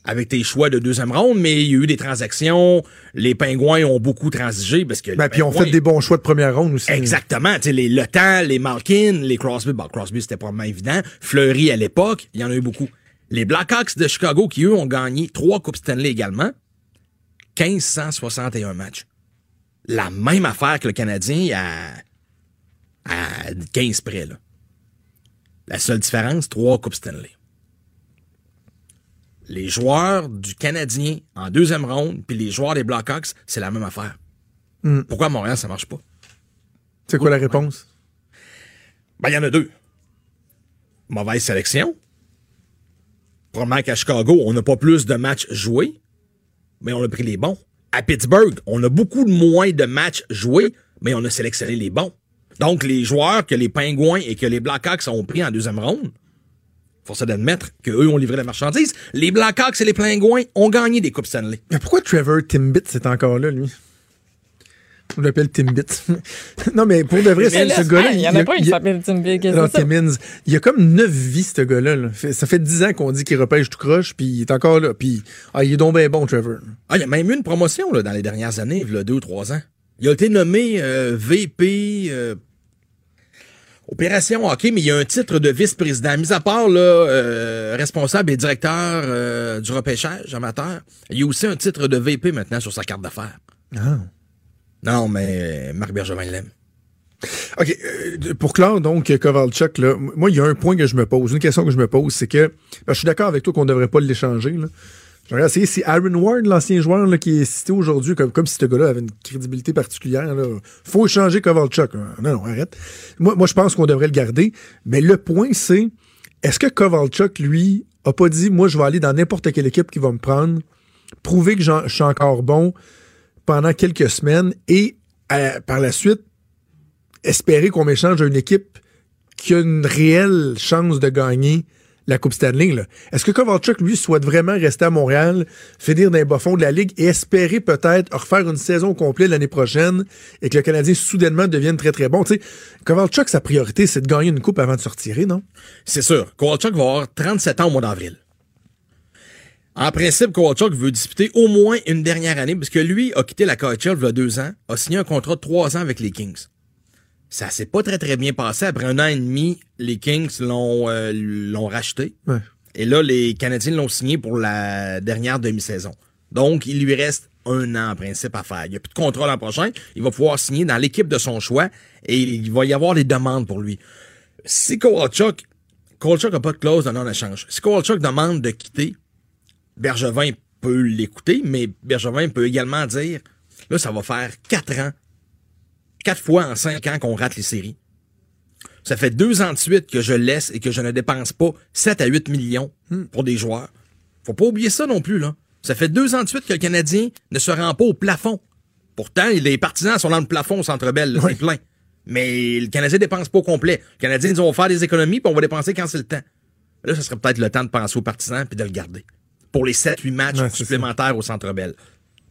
Avec tes choix de deuxième ronde, mais il y a eu des transactions. Les Pingouins ont beaucoup transigé parce que. Ben, puis on Pingouins- fait des bons choix de première ronde aussi. Exactement. Tu sais, les Le Temps, les Malkin, les Crosby. Bon, Crosby, c'était probablement évident. Fleury à l'époque, il y en a eu beaucoup. Les Blackhawks de Chicago, qui eux ont gagné trois Coupes Stanley également, 1561 matchs. La même affaire que le Canadien à, à 15 près, là. La seule différence, trois Coupes Stanley. Les joueurs du Canadien en deuxième ronde, puis les joueurs des Blackhawks, c'est la même affaire. Hmm. Pourquoi à Montréal, ça marche pas? C'est quoi la réponse? Ben, il y en a deux. Mauvaise sélection. Probablement qu'à Chicago, on n'a pas plus de matchs joués, mais on a pris les bons. À Pittsburgh, on a beaucoup moins de matchs joués, mais on a sélectionné les bons. Donc, les joueurs que les Pingouins et que les Blackhawks ont pris en deuxième ronde, faut ça d'admettre qu'eux ont livré la marchandise. Les Blackhawks et les Pingouins ont gagné des Coupes Stanley. Mais pourquoi Trevor Timbit est encore là, lui? On l'appelle Timbit. <laughs> non, mais pour de vrai, c'est ce gars-là. Il y en a pas une qui s'appelle Tim Big. Non, c'est? Timmins. Il y a comme neuf vies, ce gars-là. là. Ça fait dix ans qu'on dit qu'il repêche tout croche, puis il est encore là. Puis, ah, il est donc bien bon, Trevor. Ah, il y a même eu une promotion là, dans les dernières années, il y a deux ou trois ans. Il a été nommé euh, VP euh, Opération Hockey, mais il y a un titre de vice-président. Mis à part là, euh, responsable et directeur du repêchage amateur, il y a aussi un titre de VP maintenant sur sa carte d'affaires. Ah. Non, mais Marc Bergevin l'aime. OK. pour clore, donc, Kovalchuk, là, moi, il y a un point que je me pose, une question que je me pose, c'est que ben, je suis d'accord avec toi qu'on ne devrait pas l'échanger. Je regarde, c'est Aaron Ward, l'ancien joueur là, qui est cité aujourd'hui, comme, comme si ce gars-là avait une crédibilité particulière. Là. Faut échanger Kovalchuk. hein. Non, non, arrête. Moi, moi je pense qu'on devrait le garder. Mais le point, c'est est-ce que Kovalchuk, lui, a pas dit moi, je vais aller dans n'importe quelle équipe qui va me prendre, prouver que je suis encore bon pendant quelques semaines et euh, par la suite espérer qu'on m'échange à une équipe qui a une réelle chance de gagner la Coupe Stanley. Est-ce que Kovalchuk, lui, souhaite vraiment rester à Montréal, finir dans les bas-fonds de la Ligue et espérer peut-être refaire une saison complète l'année prochaine et que le Canadien soudainement devienne très, très bon? Tu sais, Kovalchuk, sa priorité, c'est de gagner une coupe avant de se retirer, non? C'est sûr. Kowalchuk va avoir 37 ans au mois d'avril. En principe, Kowalchuk veut disputer au moins une dernière année, parce que lui a quitté la KHL il y a deux ans, a signé un contrat de trois ans avec les Kings. Ça s'est pas très très bien passé. Après un an et demi, les Kings l'ont euh, l'ont racheté. Ouais. Et là, les Canadiens l'ont signé pour la dernière demi-saison. Donc, il lui reste un an en principe à faire. Il n'y a plus de contrat l'an prochain. Il va pouvoir signer dans l'équipe de son choix et il va y avoir des demandes pour lui. Si Kowalchuk, Kowalchuk n'a pas de clause de non-échange. Si Kowalchuk demande de quitter, Bergevin peut l'écouter, mais Bergevin peut également dire, là, ça va faire quatre ans, quatre fois en cinq ans qu'on rate les séries. Ça fait deux ans de suite que je laisse et que je ne dépense pas 7 à 8 millions pour des joueurs. Faut pas oublier ça non plus, là. Ça fait deux ans de suite que le Canadien ne se rend pas au plafond. Pourtant, les partisans sont dans le plafond au Centre Bell, là, c'est plein. Mais le Canadien dépense pas au complet. Le Canadien dit on va faire des économies puis on va dépenser quand c'est le temps. Là, ça serait peut-être le temps de penser aux partisans puis de le garder. Pour les 7-8 matchs Ouais, supplémentaires au Centre Bell.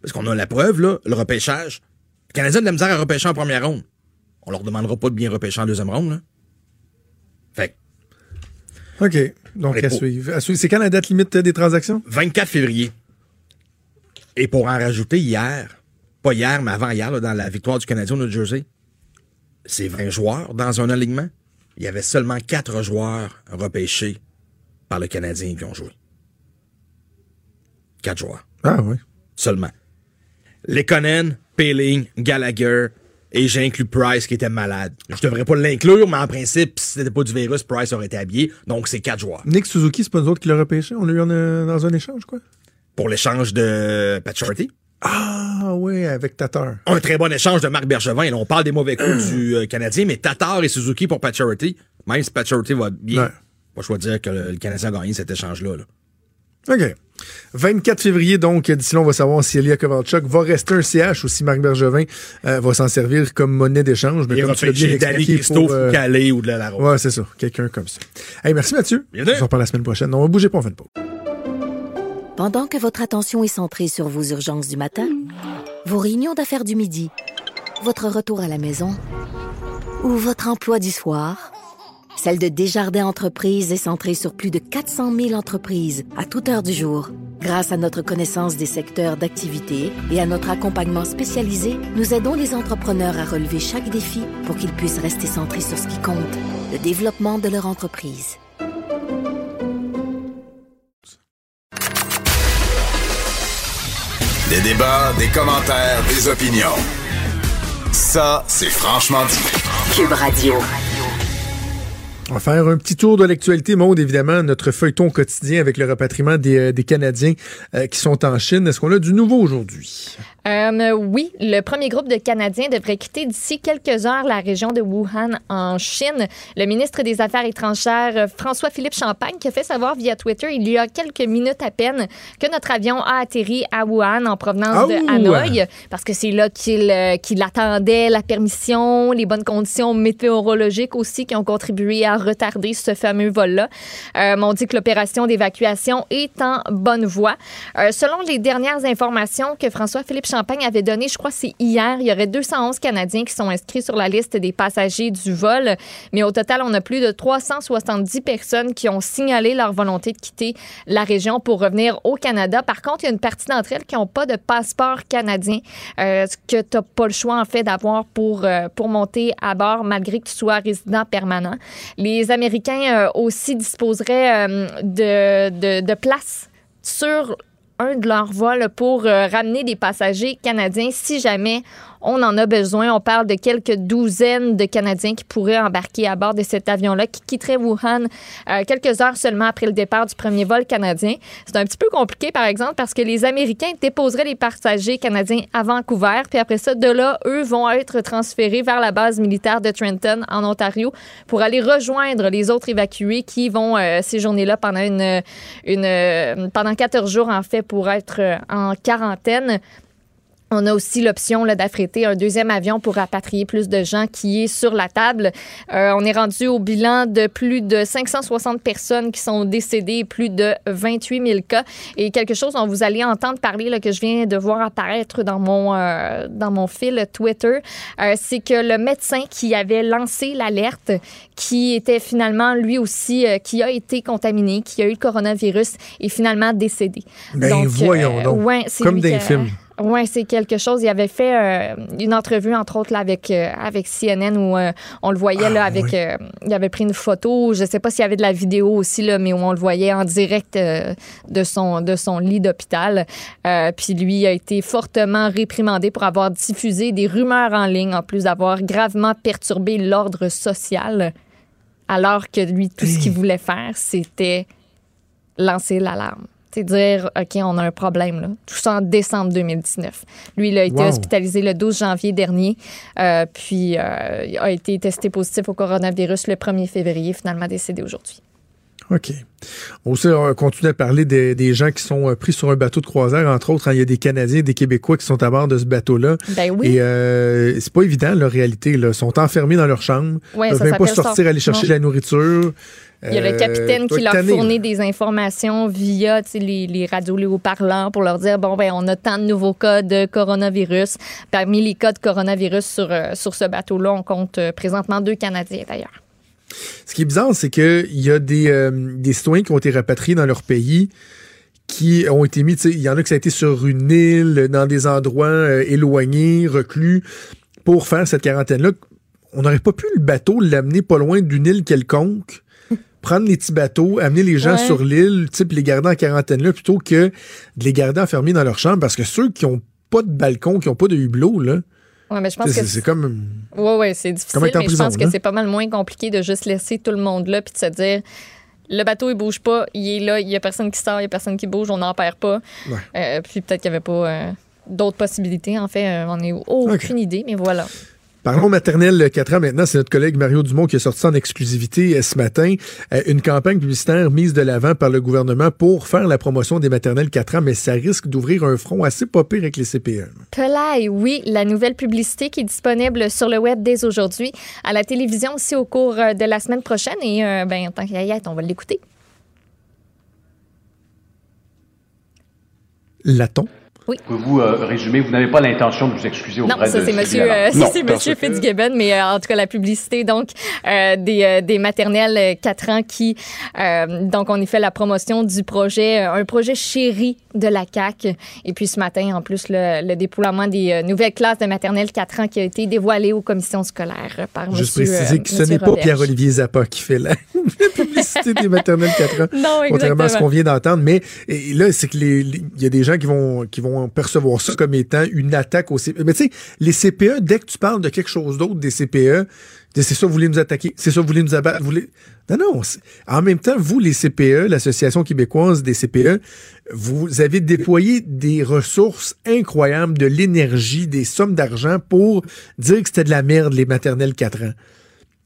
Parce qu'on a la preuve, là, le repêchage. Le Canadien a de la misère à repêcher en première ronde. On leur demandera pas de bien repêcher en deuxième ronde, là. Fait que OK. Donc, à suivre. À suivre. C'est quand la date limite euh, des transactions? 24 février. Et pour en rajouter hier, pas hier, mais avant hier, là, dans la victoire du Canadien au New Jersey, c'est 20 joueurs dans un alignement. Il y avait seulement 4 joueurs repêchés par le Canadien qui ont joué. 4 joueurs. Ah oui. Seulement. Lekonen, Peeling, Gallagher, et j'inclus Price qui était malade. Je devrais pas l'inclure, mais en principe, si c'était pas du virus, Price aurait été habillé. Donc, c'est 4 joueurs. Nick Suzuki, c'est pas nous autres qui l'a repêché? On l'a eu en, euh, dans un échange, quoi? Pour l'échange de Pacioretty. Ah oui, avec Tatar. un très bon échange de Marc Bergevin. Là, on parle des mauvais coups du euh, Canadien, mais Tatar et Suzuki pour Pacioretty, même si Pacioretty va bien, Ouais. pas choisir que le, le Canadien a gagné cet échange-là. là. OK. 24 février, donc, d'ici là, on va savoir si Elia Kovalchuk va rester un CH ou si Marc Bergevin euh, va s'en servir comme monnaie d'échange. Mais Il comme va tu l'as bien expliqué Christophe pour, euh, ou Calais ou de la Larose. Ouais, c'est ça. Quelqu'un comme ça. Hey, merci Mathieu. Bienvenue. On se reparle la semaine prochaine. On va bouger pas, on fait une pause. Pendant que votre attention est centrée sur vos urgences du matin, vos réunions d'affaires du midi, votre retour à la maison ou votre emploi du soir, celle de Desjardins Entreprises est centrée sur plus de 400 000 entreprises à toute heure du jour. Grâce à notre connaissance des secteurs d'activité et à notre accompagnement spécialisé, nous aidons les entrepreneurs à relever chaque défi pour qu'ils puissent rester centrés sur ce qui compte, le développement de leur entreprise. Des débats, des commentaires, des opinions. Ça, c'est franchement dit. Cube Radio. On va faire un petit tour de l'actualité monde, évidemment, notre feuilleton quotidien avec le repatriement des, euh, des Canadiens euh, qui sont en Chine. Est-ce qu'on a du nouveau aujourd'hui? Euh, oui, le premier groupe de Canadiens devrait quitter d'ici quelques heures la région de Wuhan en Chine. Le ministre des Affaires étrangères, euh, François-Philippe Champagne, qui a fait savoir via Twitter il y a quelques minutes à peine que notre avion a atterri à Wuhan en provenance de! Hanoï, parce que c'est là qu'il euh, qu'il attendait la permission, les bonnes conditions météorologiques aussi qui ont contribué à retarder ce fameux vol-là. Euh, on dit que l'opération d'évacuation est en bonne voie. Selon les dernières informations que François-Philippe Champagne avait données, je crois c'est hier, il y aurait 211 Canadiens qui sont inscrits sur la liste des passagers du vol. Mais au total, on a plus de 370 personnes qui ont signalé leur volonté de quitter la région pour revenir au Canada. Par contre, il y a une partie d'entre elles qui n'ont pas de passeport canadien, euh, ce que tu n'as pas le choix, en fait, d'avoir pour, euh, pour monter à bord, malgré que tu sois résident permanent? Les Américains euh, aussi disposeraient de, de, de places sur de leurs vols pour euh, ramener des passagers canadiens si jamais on en a besoin. On parle de quelques douzaines de Canadiens qui pourraient embarquer à bord de cet avion-là qui quitterait Wuhan euh, quelques heures seulement après le départ du premier vol canadien. C'est un petit peu compliqué, par exemple, parce que les Américains déposeraient les passagers canadiens à Vancouver, puis après ça, de là, eux vont être transférés vers la base militaire de Trenton, en Ontario, pour aller rejoindre les autres évacués qui vont euh, séjourner là pendant une, euh, pendant 14 jours, en fait, pour être en quarantaine. On a aussi l'option d'affréter un deuxième avion pour rapatrier plus de gens qui est sur la table. Euh, on est rendu au bilan de plus de 560 personnes qui sont décédées et plus de 28 000 cas. Et quelque chose dont vous allez entendre parler, là, que je viens de voir apparaître dans mon, euh, dans mon fil Twitter, euh, c'est que le médecin qui avait lancé l'alerte, qui était finalement lui aussi, qui a été contaminé, qui a eu le coronavirus, est finalement décédé. Ben voyons donc. ouais, Comme a- films. Oui, c'est quelque chose. Il avait fait euh, une entrevue, entre autres, là, avec, euh, avec CNN où euh, on le voyait là, Ah, avec. oui. il avait pris une photo. Je sais pas s'il y avait de la vidéo aussi, là, mais où on le voyait en direct de, son, de son lit d'hôpital. Puis lui a été fortement réprimandé pour avoir diffusé des rumeurs en ligne, en plus d'avoir gravement perturbé l'ordre social. Alors que lui, tout ce qu'il voulait faire, c'était lancer l'alarme. C'est dire, OK, on a un problème. Là. Tout ça en décembre 2019. Lui, il a été Wow. hospitalisé le 12 janvier dernier, euh, puis euh, il a été testé positif au coronavirus le 1er février, finalement décédé aujourd'hui. OK. Aussi, on continue à parler des, des gens qui sont euh, pris sur un bateau de croisière. Entre autres, hein, il y a des Canadiens et des Québécois qui sont à bord de ce bateau-là. Ben oui. Et euh, c'est pas évident, leur réalité. Là. Ils sont enfermés dans leur chambre. Ouais, Ils peuvent ça même pas sortir aller chercher de la nourriture. Il y a le Euh, capitaine qui leur fournit des informations via les, les radios les haut-parlants pour leur dire bon ben on a tant de nouveaux cas de coronavirus. Parmi les cas de coronavirus sur, euh, sur ce bateau-là, on compte euh, présentement deux Canadiens d'ailleurs. Ce qui est bizarre, c'est qu'il y a des, euh, des citoyens qui ont été rapatriés dans leur pays qui ont été mis, il y en a qui ça a été sur une île, dans des endroits euh, éloignés, reclus, pour faire cette quarantaine-là. On n'aurait pas pu le bateau l'amener pas loin d'une île quelconque, prendre les petits bateaux, amener les gens Ouais. sur l'île, puis les garder en quarantaine là, plutôt que de les garder enfermés dans leur chambre, parce que ceux qui ont pas de balcon, qui ont pas de hublot, là, Ouais, mais je pense que c'est comme... Oui, oui, c'est difficile, je pense que c'est pas mal moins compliqué de juste laisser tout le monde là puis de se dire le bateau, il bouge pas, il est là, il y a personne qui sort, il y a personne qui bouge, on n'en perd pas. Ouais. Euh, puis peut-être qu'il n'y avait pas euh, d'autres possibilités. En fait, euh, on n'a aucune idée, mais voilà. Parlons maternelle 4 ans maintenant. C'est notre collègue Mario Dumont qui a sorti en exclusivité euh, ce matin. Euh, une campagne publicitaire mise de l'avant par le gouvernement pour faire la promotion des maternelles 4 ans, mais ça risque d'ouvrir un front assez pas pire avec les. CPE. Pelay, oui, la nouvelle publicité qui est disponible sur le web dès aujourd'hui, à la télévision aussi au cours euh, de la semaine prochaine. Et euh, ben, en tant être, on va l'écouter. L'a-t-on? Pouvez-vous euh, résumer, vous n'avez pas l'intention de vous excuser Non, auprès ça de c'est monsieur, euh, ça, Non, c'est parce monsieur que- Fitzgibbon, mais euh, en tout cas la publicité donc euh, des, des maternelles euh, 4 ans qui euh, donc on y fait la promotion du projet, un projet chéri de la CAC. Et puis ce matin en plus le, le déploiement des euh, nouvelles classes de maternelle 4 ans qui a été dévoilé aux commissions scolaires par Juste monsieur, préciser euh, que ce n'est pas. Pierre-Olivier Zappa qui fait la, <laughs> la publicité des maternelles 4 ans. <laughs> Non, Contrairement à ce exactement. qu'on vient d'entendre. Mais et là, c'est que il y a des gens qui vont, qui vont percevoir ça comme étant une attaque au CPE. Mais tu sais, les CPE, dès que tu parles de quelque chose d'autre des CPE, c'est ça, vous voulez nous attaquer, c'est ça, vous voulez nous abattre, vous voulez... Non, non. En même temps, vous, les CPE, l'Association québécoise des CPE, vous avez déployé des ressources incroyables, de l'énergie, des sommes d'argent pour dire que c'était de la merde, les maternelles 4 ans.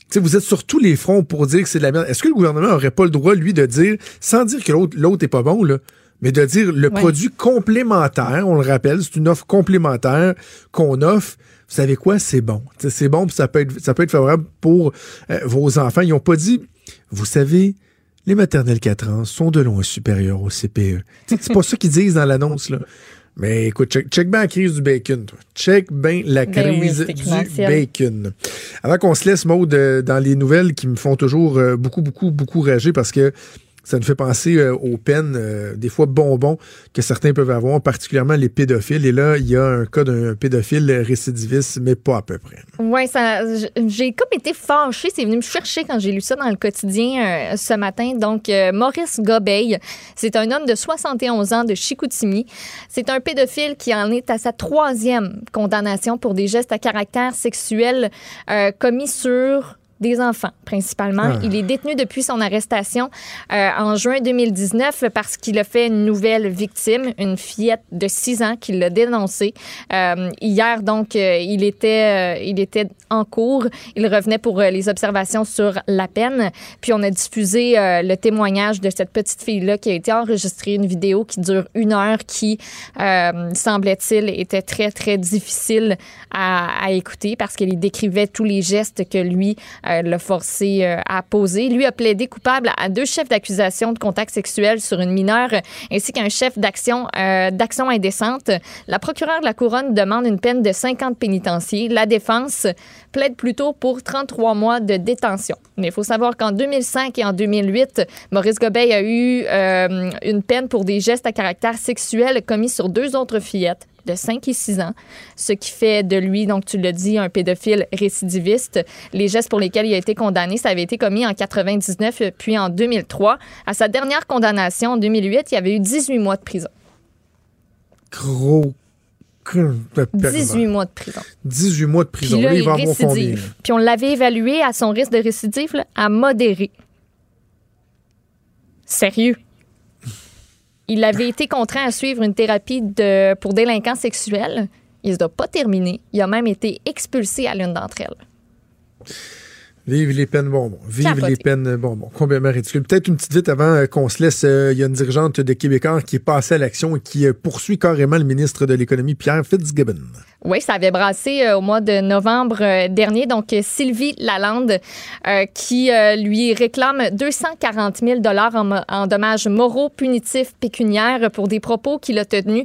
Tu sais, vous êtes sur tous les fronts pour dire que c'est de la merde. Est-ce que le gouvernement aurait pas le droit, lui, de dire, sans dire que l'autre, l'autre est pas bon, là, mais de dire le Ouais. produit complémentaire, on le rappelle, c'est une offre complémentaire qu'on offre. Vous savez quoi? C'est bon. C'est bon, puis ça peut être, ça peut être favorable pour euh, vos enfants. Ils n'ont pas dit, vous savez, les maternelles 4 ans sont de loin supérieures au CPE. C'est pas <laughs> ça qu'ils disent dans l'annonce, là. Mais écoute, check, check bien la crise du bacon, toi. Check bien la Ben oui, crise du bacon. Avant qu'on se laisse, Maude, euh, dans les nouvelles qui me font toujours euh, beaucoup, beaucoup, beaucoup rager parce que Ça nous fait penser euh, aux peines, euh, des fois bonbons, que certains peuvent avoir, particulièrement les pédophiles. Et là, il y a un cas d'un pédophile récidiviste, mais pas à peu près. Oui, j'ai comme été fâchée. C'est venu me chercher quand j'ai lu ça dans le quotidien euh, ce matin. Donc, Maurice Gobeil, c'est un homme de 71 ans de Chicoutimi. C'est un pédophile qui en est à sa troisième condamnation pour des gestes à caractère sexuel commis sur des enfants, principalement. Ah. Il est détenu depuis son arrestation euh, en juin 2019 parce qu'il a fait une nouvelle victime, une fillette de 6 ans qui l'a dénoncé. Euh, hier, donc, euh, il, était, il était en cours. Il revenait pour les observations sur la peine. Puis on a diffusé le témoignage de cette petite fille-là qui a été enregistrée, une vidéo qui dure une heure qui, semblait-il, était très, très difficile à, à écouter parce qu'elle décrivait tous les gestes que lui euh, l'a forcé euh, à poser. Lui a plaidé coupable à deux chefs d'accusation de contact sexuel sur une mineure ainsi qu'un chef d'action euh, d'action indécente. La procureure de la Couronne demande une peine de 50 pénitenciers. La défense plaide plutôt pour 33 mois de détention. Mais il faut savoir qu'en 2005 et en 2008, Maurice Gobeil a eu une peine pour des gestes à caractère sexuel commis sur deux autres fillettes de 5 et 6 ans, ce qui fait de lui, donc tu l'as dit, un pédophile récidiviste. Les gestes pour lesquels il a été condamné, ça avait été commis en 99 puis en 2003. À sa dernière condamnation en 2008, il y avait eu 18 mois de prison. Gros 18 mois de prison. 18 mois de prison. Puis là, il va Puis on l'avait évalué à son risque de récidive à modéré. Sérieux. Il avait été contraint à suivre une thérapie de, pour délinquants sexuels. Il ne doit pas terminer. Il a même été expulsé à l'une d'entre elles. Vive les peines bonbons. Vive les peines bonbons. Combien ridicule. Peut-être une petite vite avant euh, qu'on se laisse. Euh, il y a une dirigeante de Québécois qui est passée à l'action et qui euh, poursuit carrément le ministre de l'Économie, Pierre Fitzgibbon. Oui, ça avait brassé euh, au mois de novembre euh, dernier. Donc, euh, Sylvie Lalande qui lui réclame 240 000 dollars en, dommages moraux punitifs pécuniaires pour des propos qu'il a tenus.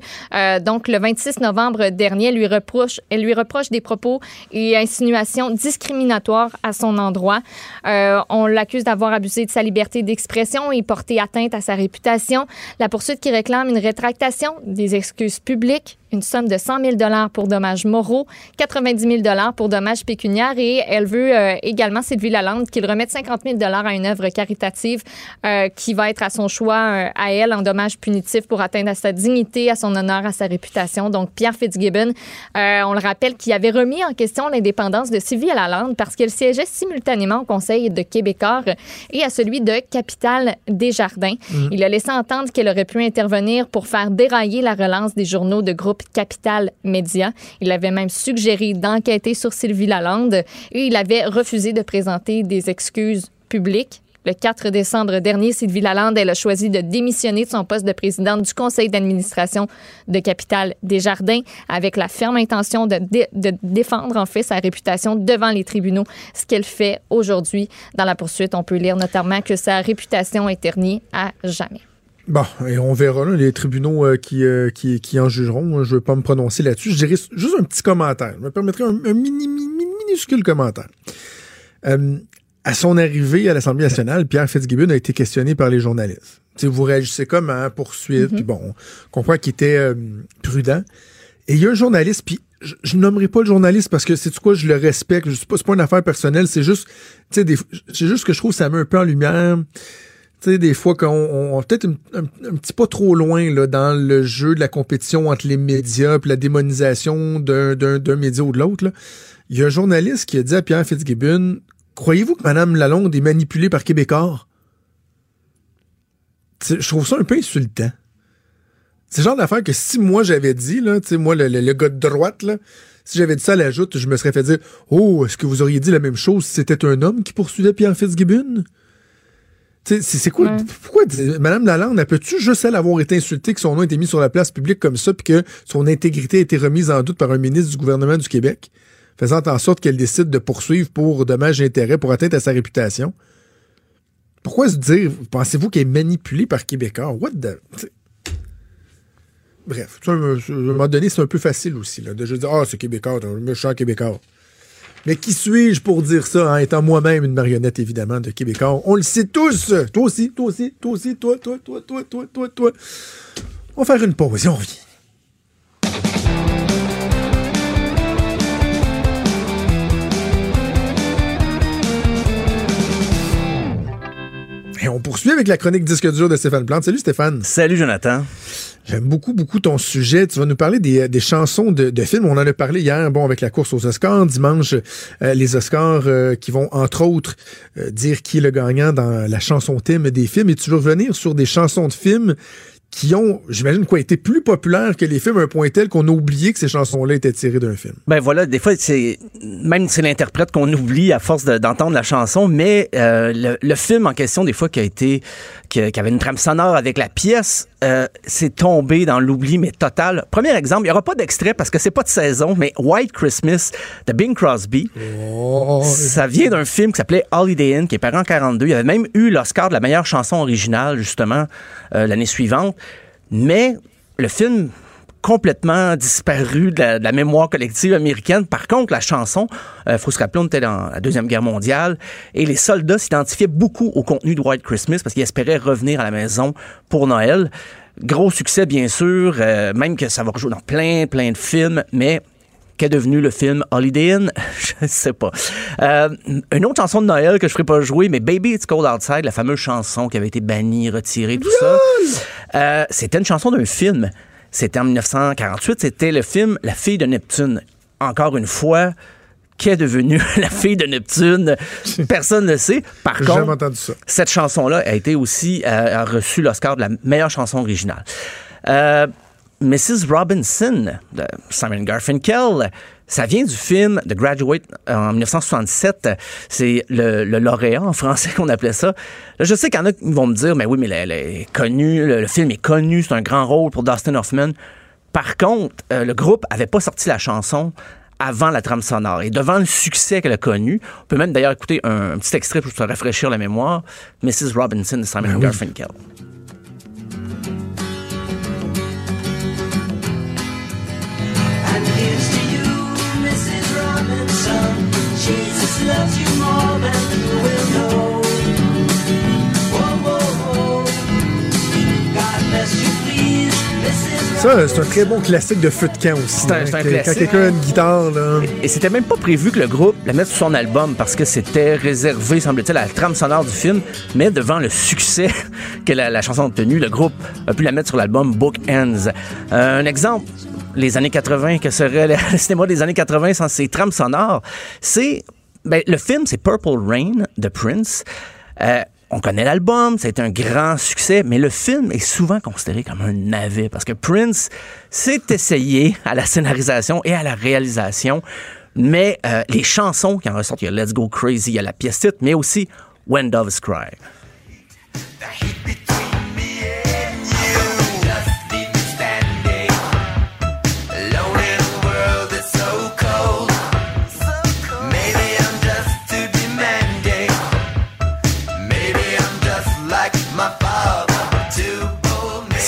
donc, le 26 novembre dernier, lui reproche, elle lui reproche des propos et insinuations discriminatoires à son endroit. on l'accuse d'avoir abusé de sa liberté d'expression et porté atteinte à sa réputation. La poursuite qui réclame une rétractation des excuses publiques une somme de 100 000 dollars pour dommages moraux, 90 000 dollars pour dommages pécuniaires et elle veut euh, également, Sylvie Lalande, qu'il remette 50 000 dollars à une œuvre caritative euh, qui va être à son choix euh, à elle en dommages punitifs pour atteindre à sa dignité, à son honneur, à sa réputation. Donc, Pierre Fitzgibbon, on le rappelle, qui avait remis en question l'indépendance de Sylvie Lalande parce qu'elle siégeait simultanément au Conseil de Québécois et à celui de Capital Desjardins. Mm. Il a laissé entendre qu'elle aurait pu intervenir pour faire dérailler la relance des journaux de groupe Capital Média. Il avait même suggéré d'enquêter sur Sylvie Lalande et il avait refusé de présenter des excuses publiques. Le 4 décembre dernier, Sylvie Lalande, a choisi de démissionner de son poste de présidente du conseil d'administration de Capital Desjardins avec la ferme intention de, de, défendre en fait sa réputation devant les tribunaux, ce qu'elle fait aujourd'hui. Dans la poursuite, on peut lire notamment que sa réputation est ternie à jamais. Bon, et on verra les tribunaux euh, qui, euh, qui, qui, en jugeront. Je ne vais pas me prononcer là-dessus. Je dirais juste un petit commentaire. Je me permettrai un, mini, minuscule commentaire. Euh, à son arrivée à l'Assemblée nationale, Pierre Fitzgibbon a été questionné par les journalistes. vous réagissez comme à poursuite, mm-hmm. puis bon, on comprend qu'il était prudent. Et il y a un journaliste, puis je, ne nommerai pas le journaliste parce que c'est quoi, je le respecte. C'est pas, pas une affaire personnelle, c'est juste, c'est juste que je trouve que ça met un peu en lumière tu sais, des fois, qu'on on, peut-être un, petit pas trop loin dans le jeu de la compétition entre les médias et la démonisation d'un média ou de l'autre. Il y a un journaliste qui a dit à Pierre Fitzgibbon Croyez-vous que Mme Lalonde est manipulée par Québécois? je trouve ça un peu insultant. C'est le genre d'affaire que si moi j'avais dit, là, moi, le, le, gars de droite, si j'avais dit ça à la joute, je me serais fait dire Oh, est-ce que vous auriez dit la même chose si c'était un homme qui poursuivait Pierre Fitzgibbon? C'est quoi? Pourquoi Madame Lalande, elle peut-tu juste elle avoir été insultée, que son nom a été mis sur la place publique comme ça, puis que son intégrité a été remise en doute par un ministre du gouvernement du Québec, faisant en sorte qu'elle décide de poursuivre pour dommages et intérêts, pour atteindre à sa réputation? Pourquoi se dire, pensez-vous qu'elle est manipulée par Québécois? What the... Bref, à un moment donné, c'est un peu facile aussi, là, de juste dire, ah, oh, c'est Québécois, un méchant Québécois. Mais qui suis-je pour dire ça, en étant moi-même une marionnette, évidemment, de Québécois? On le sait tous! Toi aussi, toi aussi, toi aussi, toi, toi, toi, toi, toi, toi, toi. On va faire une pause et on revient. Poursuit avec la chronique disque dur de Stéphane Plante. Salut Stéphane. Salut Jonathan. J'aime beaucoup, beaucoup ton sujet. Tu vas nous parler des, des chansons de, de, films. On en a parlé hier, bon, avec la course aux Oscars. Dimanche, euh, les Oscars euh, qui vont, entre autres, euh, dire qui est le gagnant dans la chanson thème des films. Et tu veux revenir sur des chansons de films qui ont, j'imagine, quoi, été plus populaires que les films à un point tel qu'on a oublié que ces chansons-là étaient tirées d'un film. Ben voilà, des fois, c'est même c'est l'interprète qu'on oublie à force d'entendre la chanson, mais euh, le, le, film en question, des fois, qui a été, qui, qui avait une trame sonore avec la pièce, euh, c'est tombé dans l'oubli, mais total. Premier exemple, il n'y aura pas d'extrait parce que c'est pas de saison, mais White Christmas de Bing Crosby. Oh. Ça vient d'un film qui s'appelait Holiday Inn, qui est paru en 42. Il avait même eu l'Oscar de la meilleure chanson originale, justement, euh, l'année suivante. Mais le film complètement disparu de la, de la, mémoire collective américaine. Par contre, la chanson, il euh, faut se rappeler, on était dans la Deuxième Guerre mondiale et les soldats s'identifiaient beaucoup au contenu de White Christmas parce qu'ils espéraient revenir à la maison pour Noël. Gros succès, bien sûr, euh, même que ça va rejouer dans plein, plein de films, mais qu'est devenu le film Holiday Inn? <laughs> je sais pas. Euh, une autre chanson de Noël que je ferai pas jouer, mais Baby It's Cold Outside, la fameuse chanson qui avait été bannie, retirée, tout ça. Euh, c'était une chanson d'un film. C'était en 1948, c'était le film La fille de Neptune. Encore une fois, qu'est devenue <laughs> la fille de Neptune? <laughs> Personne ne sait. Par contre, cette chanson-là a été aussi euh, a reçu l'Oscar de la meilleure chanson originale. Euh, Mrs. Robinson de Simon Garfunkel. Ça vient du film The Graduate en 1967. C'est le, le, lauréat en français <laughs> qu'on appelait ça. Là, je sais qu'il y en a qui vont me dire, mais oui, mais elle est connue, le, le, film est connu, c'est un grand rôle pour Dustin Hoffman. Par contre, euh, le groupe avait pas sorti la chanson avant la trame sonore. Et devant le succès qu'elle a connu, on peut même d'ailleurs écouter un, un, petit extrait pour se rafraîchir la mémoire, Mrs. Robinson de Simon Ah Garfunkel. Ça, c'est un très bon classique de feu de camp aussi. C'est un, hein, un classique. Quand quelqu'un a une guitare, là. Et c'était même pas prévu que le groupe la mette sur son album parce que c'était réservé, semble-t-il, à la trame sonore du film. Mais devant le succès <laughs> que la, la chanson a obtenu, le groupe a pu la mettre sur l'album Book Ends. Euh, un exemple, les années 80, que serait <laughs> le cinéma des années 80 sans ses trames sonores, c'est ben, le film, c'est Purple Rain de Prince. Euh, on connaît l'album, été un grand succès, mais le film est souvent considéré comme un navet parce que Prince s'est essayé à la scénarisation et à la réalisation, mais euh, les chansons qui en ressortent, il y a Let's Go Crazy, il y a la pièce titre, mais aussi When Doves Cry.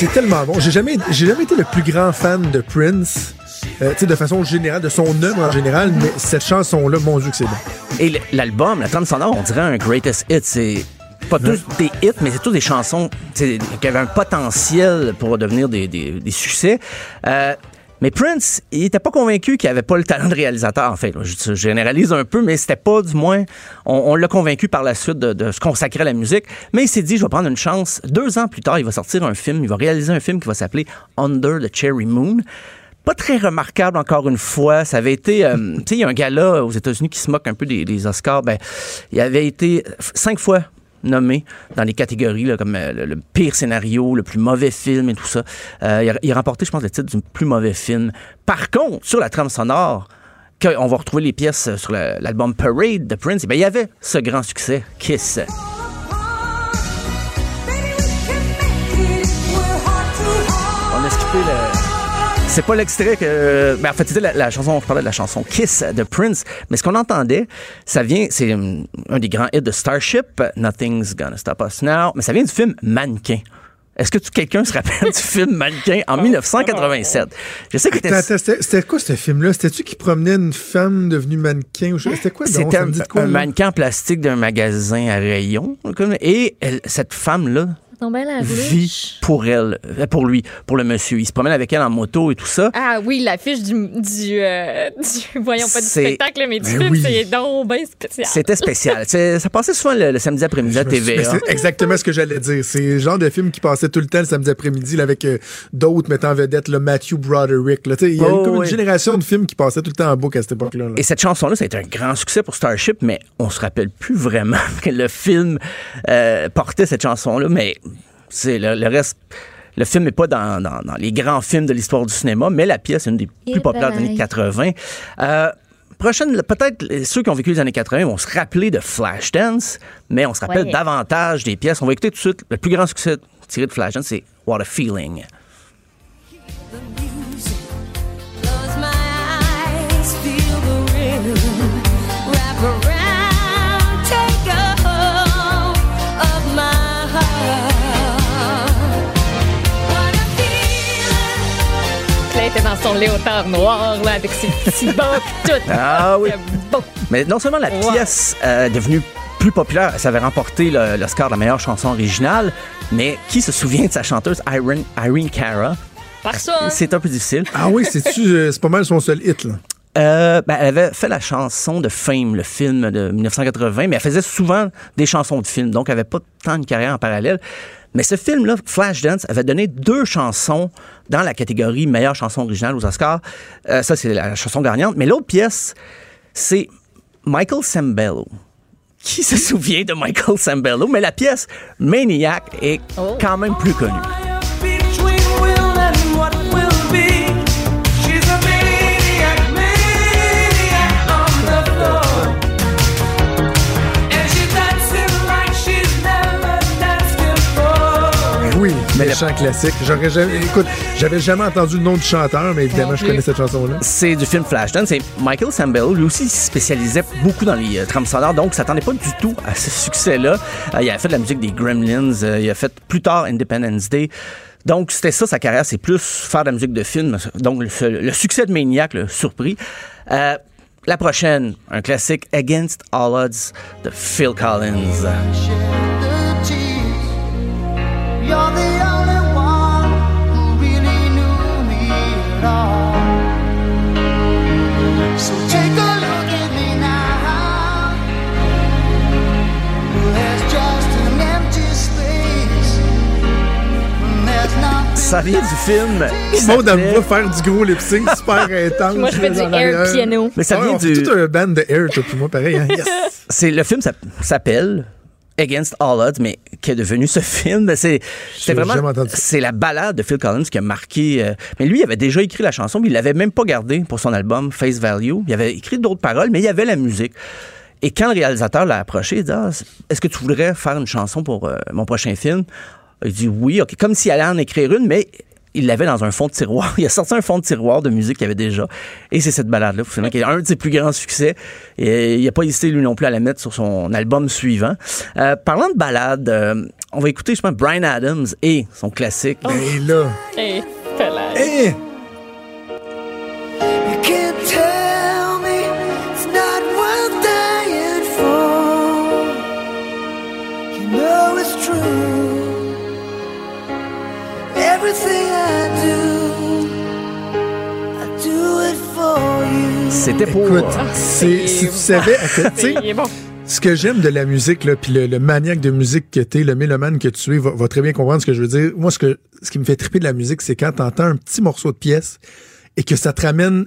C'est tellement bon. J'ai jamais, j'ai jamais été le plus grand fan de Prince. Euh, de façon générale, de son œuvre en général, mais cette chanson-là, mon Dieu que c'est bon. Et l'album, la trame sonore, on dirait un greatest hit. C'est pas tous des hits, mais c'est tous des chansons qui avaient un potentiel pour devenir des, des- des succès. Euh, mais Prince, il était pas convaincu qu'il avait pas le talent de réalisateur. En fait, là, je, généralise un peu, mais c'était pas, du moins, on, l'a convaincu par la suite de, se consacrer à la musique. Mais il s'est dit, je vais prendre une chance. Deux ans plus tard, il va sortir un film, il va réaliser un film qui va s'appeler Under the Cherry Moon. Pas très remarquable encore une fois. Ça avait été, euh, tu sais, il y a un gars-là aux États-Unis qui se moque un peu des, des Oscars. Ben, il avait été cinq fois nommé dans les catégories là, comme euh, le, le pire scénario, le plus mauvais film et tout ça. Euh, il, a, il a remporté, je pense, le titre du plus mauvais film. Par contre, sur la trame sonore, on va retrouver les pièces sur le- l'album Parade de Prince, eh il y avait ce grand succès, Kiss. On a skippé le. C'est pas l'extrait que. Ben, en fait, c'était la, la chanson, je parlais de la chanson Kiss de Prince, mais ce qu'on entendait, ça vient, c'est un des grands hits de Starship, Nothing's Gonna Stop Us Now, mais ça vient du film Mannequin Est-ce que quelqu'un se rappelle du film Mannequin en 1987? Je sais que c'était c'était quoi ce film-là? C'était-tu qui promenait une femme devenue mannequin? C'était quoi c'était un, un mannequin en plastique d'un magasin à rayons. Et elle- cette femme-là Tombait la vit pour elle, euh, pour lui, pour le monsieur. Il se promène avec elle en moto et tout ça. Ah oui, l'affiche du, du, euh, <laughs> du- Voyons pas du spectacle, mais du Ben film, oui. c'est donc bien spécial. C'était spécial. <laughs> Ça passait souvent le, le samedi après-midi à TVA. C'est exactement ce que j'allais dire. C'est le genre de film qui passait tout le temps le samedi après-midi avec euh, d'autres mettant en vedette le Matthew Broderick. Il y a Oh, comme oui. une génération de films qui passaient tout le temps en boucle à cette époque-là. là. Et cette chanson-là, ça a été un grand succès pour Starship, mais on se rappelle plus vraiment <laughs> que le film euh, portait cette chanson-là. Mais c'est le, le reste. Le film n'est pas dans, dans- dans les grands films de l'histoire du cinéma, mais la pièce est une des plus Et populaires des années 80. Euh, prochaine, peut-être ceux qui ont vécu les années 80 vont se rappeler de Flashdance, mais on se rappelle Ouais. davantage des pièces. On va écouter tout de suite le plus grand succès tiré de Flashdance, c'est What a Feeling. Son léotard noir, là, avec ses petits <laughs> bas tout. Ah oui. Beau. Mais non seulement la Wow. pièce euh, est devenue plus populaire, ça avait remporté le- l'Oscar de la meilleure chanson originale, mais qui se souvient de sa chanteuse Irene, Irene Cara? Par ça. C'est un peu difficile. Ah oui, c'est-tu, euh, c'est pas mal son seul hit. Là? Euh, ben, elle avait fait la chanson de Fame, le film de 1980, mais elle faisait souvent des chansons de films, donc elle avait pas tant de carrière en parallèle. Mais ce film-là, Flashdance, avait donné deux chansons dans la catégorie meilleure chanson originale aux Oscars. Euh, ça, c'est la chanson gagnante. Mais l'autre pièce, c'est Michael Sembello. Qui se <laughs> souvient de Michael Sembello? Mais la pièce Maniac est Oh. quand même plus connue. Mais méchant classique. J'aurais jamais, écoute, j'avais jamais entendu le nom du chanteur, mais évidemment, je connais cette chanson-là. C'est du film Flashdance. Et Michael Sambello, lui aussi, il se spécialisait beaucoup dans les euh, trames sonores, donc il s'attendait pas du tout à ce succès-là. Euh, il a fait de la musique des Gremlins, euh, il a fait plus tard Independence Day. Donc, c'était ça, sa carrière, c'est plus faire de la musique de film. Donc, le, le succès de Maniac l'a surpris. Euh, la prochaine, un classique Against All Odds de Phil Collins. Ça vient du film. le monde aime pas faire du gros lip sync super intense. <laughs> Moi, je fais du air piano. Mais ça ouais, vient on du. tout un band de air, toi puis moi, pareil. Hein? Yes. C'est le film s'app- s'appelle Against All Odds, mais qui est devenu ce film? C'est c'est J'ai vraiment jamais entendu ça. c'est la balade de Phil Collins qui a marqué. euh, mais lui, il avait déjà écrit la chanson, mais il l'avait même pas gardée pour son album Face Value. Il avait écrit d'autres paroles, mais il y avait la musique. Et quand le réalisateur l'a approché, il dit ah, Est-ce que tu voudrais faire une chanson pour euh, mon prochain film? Il dit Oui, ok, comme s'il allait en écrire une, mais il l'avait dans un fond de tiroir. <laughs> Il a sorti un fond de tiroir de musique qu'il avait déjà. Et c'est cette balade-là, finalement, qui est un de ses plus grands succès. Et il n'a pas hésité, lui non plus, à la mettre sur son album suivant. Euh, parlant de balade, euh, on va écouter, je pense, Brian Adams et son classique. Ben là. Hey, C'était pour... Écoute, c'est- si tu savais tu sais, bon. Ce que j'aime de la musique, là, puis le, le maniaque de musique que t'es, le mélomane que tu es, va, va très bien comprendre ce que je veux dire. Moi, ce, que, ce qui me fait triper de la musique, c'est quand t'entends un petit morceau de pièce et que ça te ramène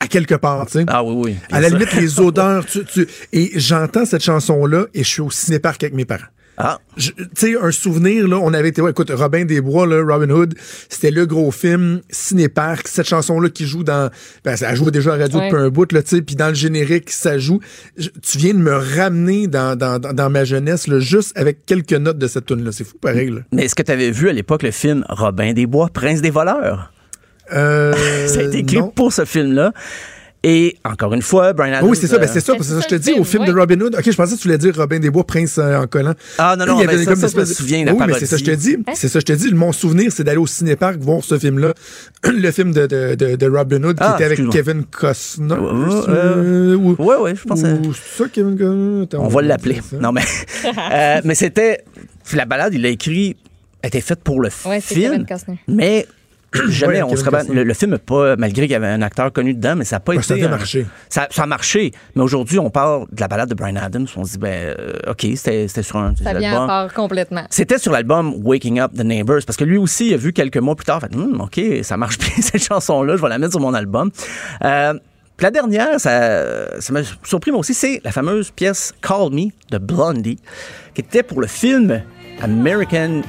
à quelque part, tu sais. Ah oui, oui. À la limite, les odeurs, tu, tu- et j'entends cette chanson-là et je suis au cinéparc avec mes parents. Ah, Tu sais, un souvenir, là, on avait été, ouais, écoute, Robin des Bois, là, Robin Hood, c'était le gros film, Cinéparc, cette chanson-là qui joue dans, ben, ça joue déjà à la radio Ouais. depuis un bout, là, tu sais, puis dans le générique, ça joue. Je- tu viens de me ramener dans, dans, dans, dans ma jeunesse, là, juste avec quelques notes de cette tune-là. C'est fou, pareil, là. mais est-ce que tu avais vu à l'époque le film Robin des Bois, Prince des voleurs? Euh, <laughs> Ça a été écrit non. pour ce film-là. Et encore une fois, Brian Adams. oui, c'est ça, ben c'est ça, parce que ça, je te dis, au film de Robin Hood, ok, je pensais que tu voulais dire Robin des Bois, Prince euh, en collant. Ah, non, non, Il y ben, avait ça, comme ça, je me de- souviens, la Oui, mais c'est ça, je te dis. C'est ça, je te dis. Mon souvenir, c'est d'aller au cinéparc voir ce film-là, <clears throat> le film de, de, de, de Robin Hood, qui Ah, était avec. Kevin Costner. Ouais, c'est- euh, ou- Ouais, ouais, je pense. ou c'est ça, Kevin Costner? Attends, On va l'appeler. Non, mais, <laughs> euh, mais c'était. La balade, il l'a écrit, était faite pour le Ouais, c'est film. Kevin Costner. Mais <clears throat> jamais on Kevin se rebat- Costner. le, le film n'a pas, malgré qu'il y avait un acteur connu dedans, mais ça n'a pas été. ça un- marché. Ça, ça a marché. Mais aujourd'hui, on parle de la balade de Brian Adams. On se dit, ben, euh, OK, c'était c'était sur un Ça vient à album. part complètement. C'était sur l'album Waking Up the Neighbors, parce que lui aussi, il a vu quelques mois plus tard, fait, Hum, OK, ça marche <laughs> bien cette chanson-là, je vais la mettre sur mon album. Euh, puis la dernière, ça, ça m'a surpris moi aussi, c'est la fameuse pièce Call Me de Blondie, qui était pour le film American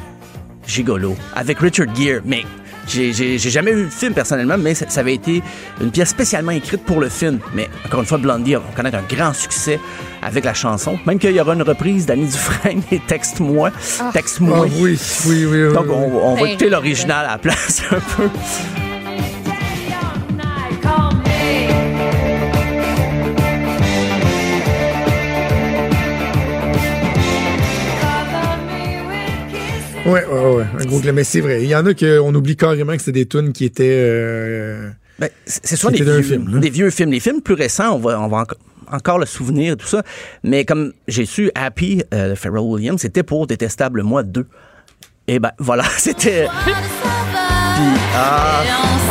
Gigolo, avec Richard Gere. Mais j'ai jamais vu le film personnellement, mais ça, ça avait été une pièce spécialement écrite pour le film. Mais encore une fois, Blondie va connaître un grand succès avec la chanson. Même qu'il y aura une reprise d'Annie Dufresne et Texte-moi. Ah. Texte-moi. Ah oui, oui, oui. oui, Donc, on, on va Terrible. écouter l'original à la place <laughs> un peu. Ouais, ouais, ouais. Un gros glam. Mais c'est vrai. Il y en a qu'on oublie carrément que c'est des tunes qui étaient. euh, Ben, c'est souvent des vieux, film, hein? des vieux films. Les films plus récents, on va, on va enco- encore le souvenir, tout ça. Mais comme j'ai su, Happy, euh, de Pharrell Williams, c'était pour Détestable Moi 2. Et ben <laughs> voilà, c'était. Puis, ah,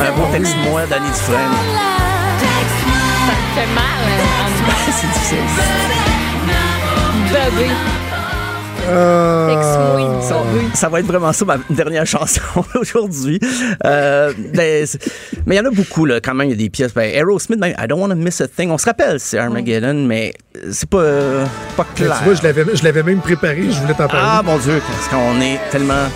un beau texte-moi d'Annie Dufresne. Ça fait mal. hein, <laughs> C'est difficile. bébé. Euh. Ça, ça va être vraiment ça, ma dernière chanson <laughs> aujourd'hui. Euh, ben, mais il y en a beaucoup, là, quand même. Il y a des pièces. Ben, Aerosmith, même, I don't want to miss a thing. On se rappelle, c'est Armageddon, mais c'est pas, euh, pas mais clair. tu vois, je l'avais, je l'avais même préparé. Je voulais t'en parler. ah, mon Dieu, parce qu'on est tellement.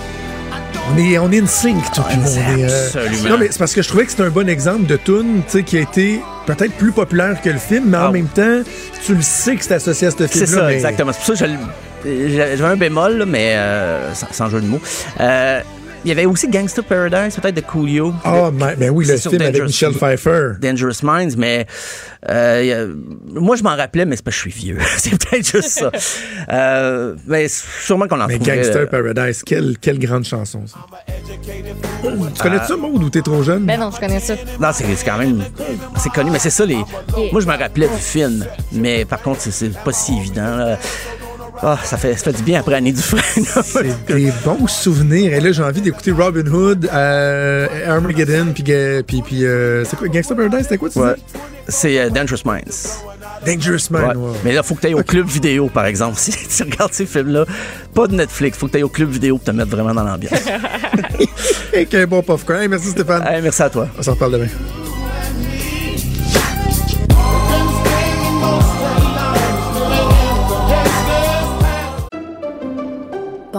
On est, on est in sync, tout le monde. euh, absolument. Non, mais c'est parce que je trouvais que c'était un bon exemple de tune, tu sais, qui a été peut-être plus populaire que le film, mais en Ah oui. même temps, tu le sais que c'est associé à ce film-là. C'est ça, mais- exactement. C'est pour ça que je le- j'avais un bémol, là, mais euh, sans, sans jeu de mots. Euh, il y avait aussi Gangsta Paradise, peut-être de Coolio. Ah, ben oui, le film avec Dangerous- Michel Pfeiffer. Dangerous Minds, mais euh, moi je m'en rappelais, mais c'est parce que je suis vieux. <laughs> c'est peut-être juste ça. Euh, mais sûrement qu'on en Mais trouverait, Gangster euh, Paradise, quelle, quelle grande chanson, ça. Tu connais ça, Maud, ou t'es trop jeune? Ben non, je connais ça. Non, c'est quand même c'est connu, mais c'est ça les. Moi je me rappelais du film, mais par contre c'est- c'est pas si évident. là. Ah, ça fait ça fait du bien après Annie Dufresne. C'est des bons souvenirs. Et là, j'ai envie d'écouter Robin Hood, euh, Armageddon, puis, puis, puis euh, c'est quoi, Gangster Paradise, c'était quoi, tu Ouais. c'est euh, Dangerous Minds. Dangerous Man, Ouais. Mais là, faut que tu ailles au club vidéo, par exemple. <laughs> Si tu regardes ces films-là, pas de Netflix, faut que tu ailles au club vidéo pour te mettre vraiment dans l'ambiance. <laughs> Avec un bon popcorn. Hey, merci Stéphane. Hey, merci à toi. On s'en reparle demain.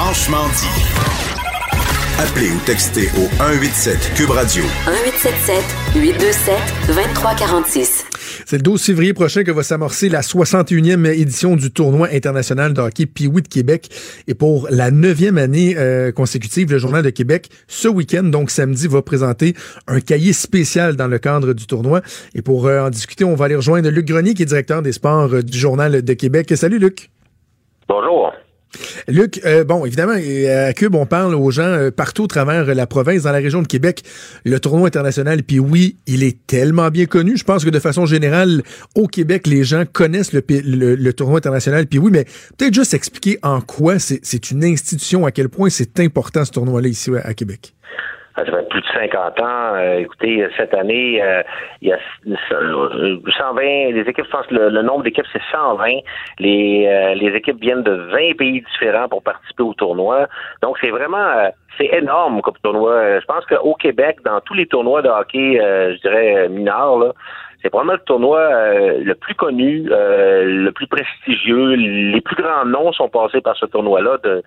Franchement dit. Appelez ou textez au 187 Cube Radio. 1877 827 2346. C'est le 12 février prochain que va s'amorcer la 61e édition du tournoi international de hockey Pee-Wee de Québec. Et pour la neuvième année euh, consécutive, le Journal de Québec, ce week-end, donc samedi, va présenter un cahier spécial dans le cadre du tournoi. Et pour euh, en discuter, on va aller rejoindre Luc Grenier, qui est directeur des sports euh, du Journal de Québec. Salut Luc. Bonjour. Luc, euh, bon, évidemment, euh, à Cube, on parle aux gens euh, partout travers la province, dans la région de Québec. Le tournoi international, puis oui, il est tellement bien connu. Je pense que de façon générale, au Québec, les gens connaissent le, tournoi international, puis oui, mais peut-être juste expliquer en quoi c'est une institution, à quel point c'est important ce tournoi-là ici à Québec. Ça fait plus de 50 ans. Euh, écoutez, cette année, euh, il y a euh, 120, les équipes, je pense le, le nombre d'équipes, c'est 120. Les, euh, les équipes viennent de 20 pays différents pour participer au tournoi. Donc, c'est vraiment, euh, c'est énorme comme tournoi. Euh, Je pense qu'au Québec, dans tous les tournois de hockey, euh, je dirais, mineurs, là, c'est probablement le tournoi euh, le plus connu, euh, le plus prestigieux. Les plus grands noms sont passés par ce tournoi-là de,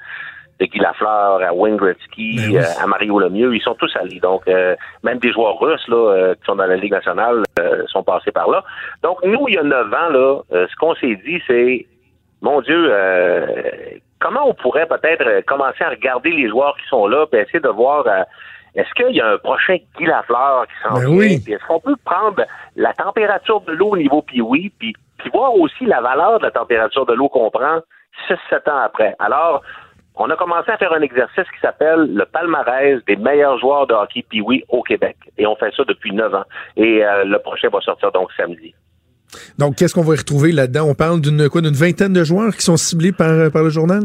de Guy Lafleur à Wayne Gretzky, Ben oui. euh, à Mario Lemieux. Ils sont tous allés. Donc, euh, même des joueurs russes là, euh, qui sont dans la Ligue nationale sont passés par là. Donc, nous, il y a neuf ans, là, ce qu'on s'est dit, c'est, mon Dieu, comment on pourrait peut-être commencer à regarder les joueurs qui sont là, puis essayer de voir... est-ce qu'il y a un prochain Guy Lafleur qui s'en Ben vient? oui. Puis Est-ce qu'on peut prendre la température de l'eau au niveau Pee-Wee, puis, puis voir aussi la valeur de la température de l'eau qu'on prend 6-7 ans après? Alors, on a commencé à faire un exercice qui s'appelle le palmarès des meilleurs joueurs de hockey Pee-Wee au Québec. Et on fait ça depuis 9 ans. Et euh, le prochain va sortir donc samedi. Donc, qu'est-ce qu'on va y retrouver là-dedans? On parle d'une quoi, d'une vingtaine de joueurs qui sont ciblés par, par le journal?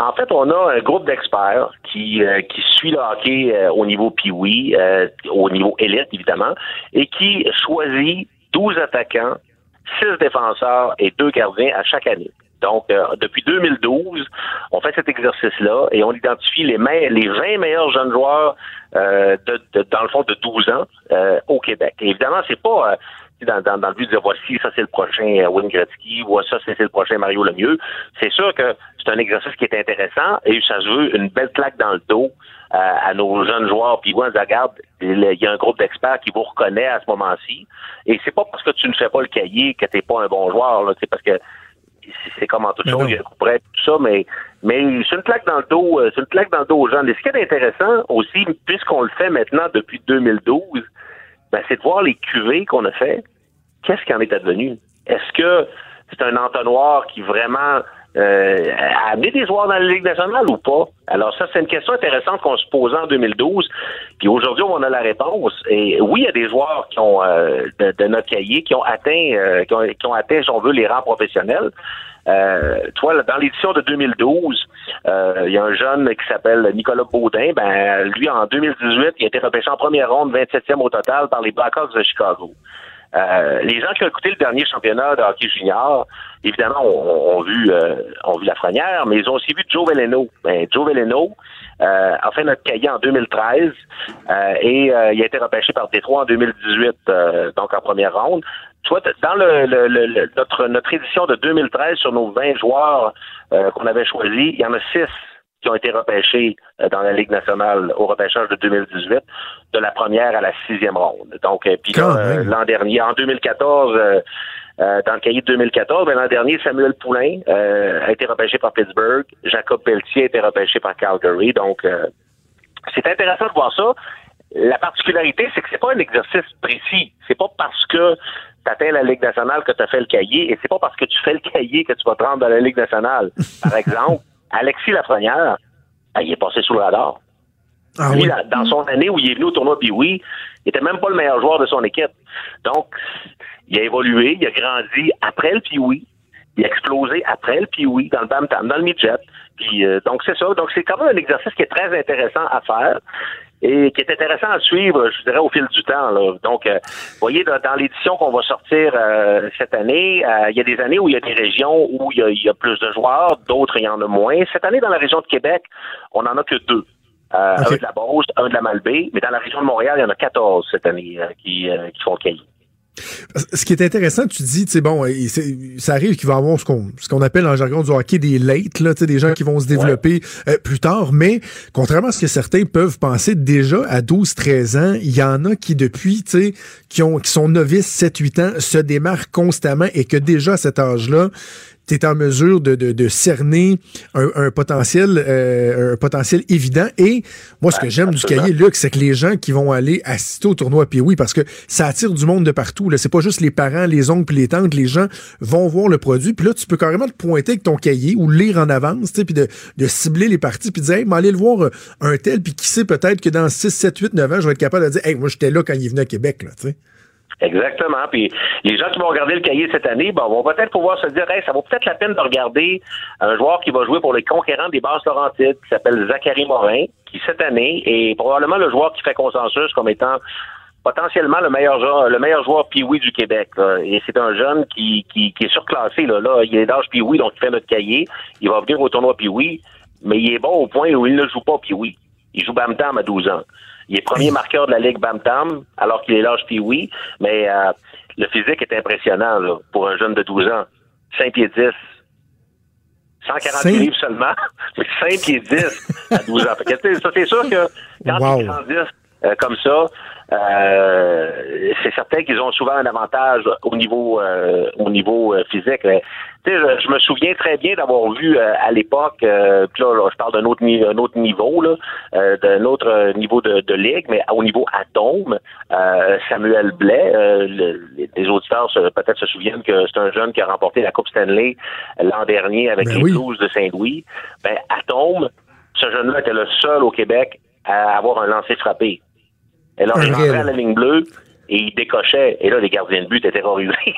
En fait, on a un groupe d'experts qui, euh, qui suit le hockey euh, au niveau Pee-Wee, euh, au niveau élite, évidemment, et qui choisit 12 attaquants, 6 défenseurs et 2 gardiens à chaque année. Donc, euh, depuis 2012, on fait cet exercice-là et on identifie les, les 20 meilleurs jeunes joueurs, euh, de, de- dans le fond, de 12 ans euh, au Québec. Évidemment, c'est pas... euh, dans, dans, dans le but de dire voici, ça c'est le prochain euh, Wayne Gretzky, voici ça c'est le prochain Mario Lemieux. C'est sûr que c'est un exercice qui est intéressant et ça se veut une belle claque dans le dos euh, à nos jeunes joueurs. Puis, ouais, regarde, il y a un groupe d'experts qui vous reconnaît à ce moment-ci. Et c'est pas parce que tu ne fais pas le cahier que t'es pas un bon joueur. C'est parce que c'est- comme en toute Mais chose, il y a un coup près, tout ça, mais, mais c'est une claque dans le dos, euh, c'est une claque dans le dos aux jeunes. Et ce qui est intéressant aussi, puisqu'on le fait maintenant depuis 2012, ben, c'est de voir les cuvées qu'on a fait. Qu'est-ce qui en est advenu? Est-ce que c'est un entonnoir qui vraiment euh, a amené des joueurs dans la Ligue nationale ou pas? Alors ça, c'est une question intéressante qu'on se posait en 2012. Puis aujourd'hui, on a la réponse. Et oui, il y a des joueurs qui ont euh, de, notre cahier qui ont atteint, euh, qui, ont, qui ont atteint, si on veut, les rangs professionnels. Euh, toi, dans l'édition de 2012, euh, il y a un jeune qui s'appelle Nicolas Baudin. Ben, lui, en 2018, il a été repêché en première ronde, 27e au total par les Blackhawks de Chicago. Euh, les gens qui ont écouté le dernier championnat de hockey junior, évidemment, ont, ont vu euh, ont vu Lafrenière, mais ils ont aussi vu Joe Veleno. Ben, Joe Veleno euh, a fait notre cahier en 2013 euh, et euh, il a été repêché par Détroit en 2018, euh, donc en première ronde. Tu vois, dans le, le- le- notre, notre édition de 2013, sur nos 20 joueurs euh, qu'on avait choisis, il y en a 6 qui ont été repêchés euh, dans la Ligue nationale au repêchage de 2018, de la première à la sixième ronde. Donc, euh, puis l'an dernier, en 2014, euh, dans le cahier de 2014, ben, l'an dernier, Samuel Poulain euh, a été repêché par Pittsburgh, Jacob Pelletier a été repêché par Calgary. Donc, euh, c'est intéressant de voir ça. La particularité, c'est que c'est pas un exercice précis. C'est pas parce que tu atteins la Ligue nationale que tu as fait le cahier et c'est pas parce que tu fais le cahier que tu vas te rendre dans la Ligue nationale. Par <laughs> exemple, Alexis Lafrenière, ben, il est passé sous le radar. Ah Lui, oui. là, dans son année où il est venu au tournoi puis oui, il était même pas le meilleur joueur de son équipe. Donc, il a évolué, il a grandi après le Pee-Wee, il a explosé après le Pee-Wee dans le Bam-Tam, dans le midget. Puis, euh, donc, c'est ça. Donc, c'est quand même un exercice qui est très intéressant à faire et qui est intéressant à suivre, je dirais, au fil du temps. Là. Donc, euh, vous voyez, dans, dans l'édition qu'on va sortir euh, cette année, euh, il y a des années où il y a des régions où il y a, il y a plus de joueurs, d'autres, il y en a moins. Cette année, dans la région de Québec, on n'en a que deux. Euh. Un de la Beauce, un de la Malbaie, mais dans la région de Montréal, il y en a 14 cette année euh, qui, euh, qui font le cahier. Ce qui est intéressant, tu dis, tu sais, bon, c'est- ça arrive qu'il va y avoir ce qu'on appelle en jargon du hockey des late, là, tu sais, des gens qui vont se développer euh, plus tard, mais contrairement à ce que certains peuvent penser, déjà à 12-13 ans, il y en a qui depuis, tu sais, qui ont qui sont novices 7-8 ans, se démarquent constamment et que déjà à cet âge-là, tu es en mesure de, de, de cerner un, un potentiel euh, un potentiel évident. Et moi, ce que j'aime du cahier, Luc, c'est que les gens qui vont aller assister au tournoi puis oui, parce que ça attire du monde de partout. Là, c'est pas juste les parents, les oncles puis les tantes. Les gens vont voir le produit. Puis là, tu peux carrément te pointer avec ton cahier ou lire en avance, puis de, de cibler les parties puis de dire, hey, m'aller le voir euh, un tel, puis qui sait peut-être que dans 6, 7, 8, 9 ans, je vais être capable de dire, hey, moi, j'étais là quand il est venu à Québec, là, tu sais. Exactement. Puis les gens qui vont regarder le cahier cette année, ben, vont peut-être pouvoir se dire, hey, ça vaut peut-être la peine de regarder un joueur qui va jouer pour les conquérants des bases Laurentides, qui s'appelle Zachary Morin, qui cette année est probablement le joueur qui fait consensus comme étant potentiellement le meilleur joueur, le meilleur joueur Pee-Wee du Québec. là. Et c'est un jeune qui, qui, qui est surclassé. Là. là, il est d'âge Pee-Wee, donc il fait notre cahier. Il va venir au tournoi Pee-Wee, mais il est bon au point où il ne joue pas Pee-Wee. Il joue Bam Tam à 12 ans. Il est premier marqueur de la Ligue Bam Tam, alors qu'il est l'âge Pee-Wee, mais euh, le physique est impressionnant là, pour un jeune de 12 ans. 5 pieds 10. 140 Cinq- livres seulement, <laughs> mais 5 pieds 10 à 12 ans. Fait que, tu sais, ça, c'est sûr que quand Wow. ils grandissent euh, comme ça, euh, c'est certain qu'ils ont souvent un avantage au niveau euh, au niveau euh, physique. Mais, je, je me souviens très bien d'avoir vu euh, à l'époque, euh, puis là, là, je parle d'un autre, un autre niveau, là, euh, d'un autre niveau de, de ligue, mais au niveau atome, euh, Samuel Blais, euh, le- les- auditeurs peut-être se souviennent que c'est un jeune qui a remporté la Coupe Stanley l'an dernier avec Ben les oui. Blues de Saint-Louis. Ben, Atome, ce jeune-là était le seul au Québec à avoir un lancer frappé. Et là, Un il rentrait à la ligne bleue et il décochait. Et là, les gardiens de but étaient terrorisés <laughs>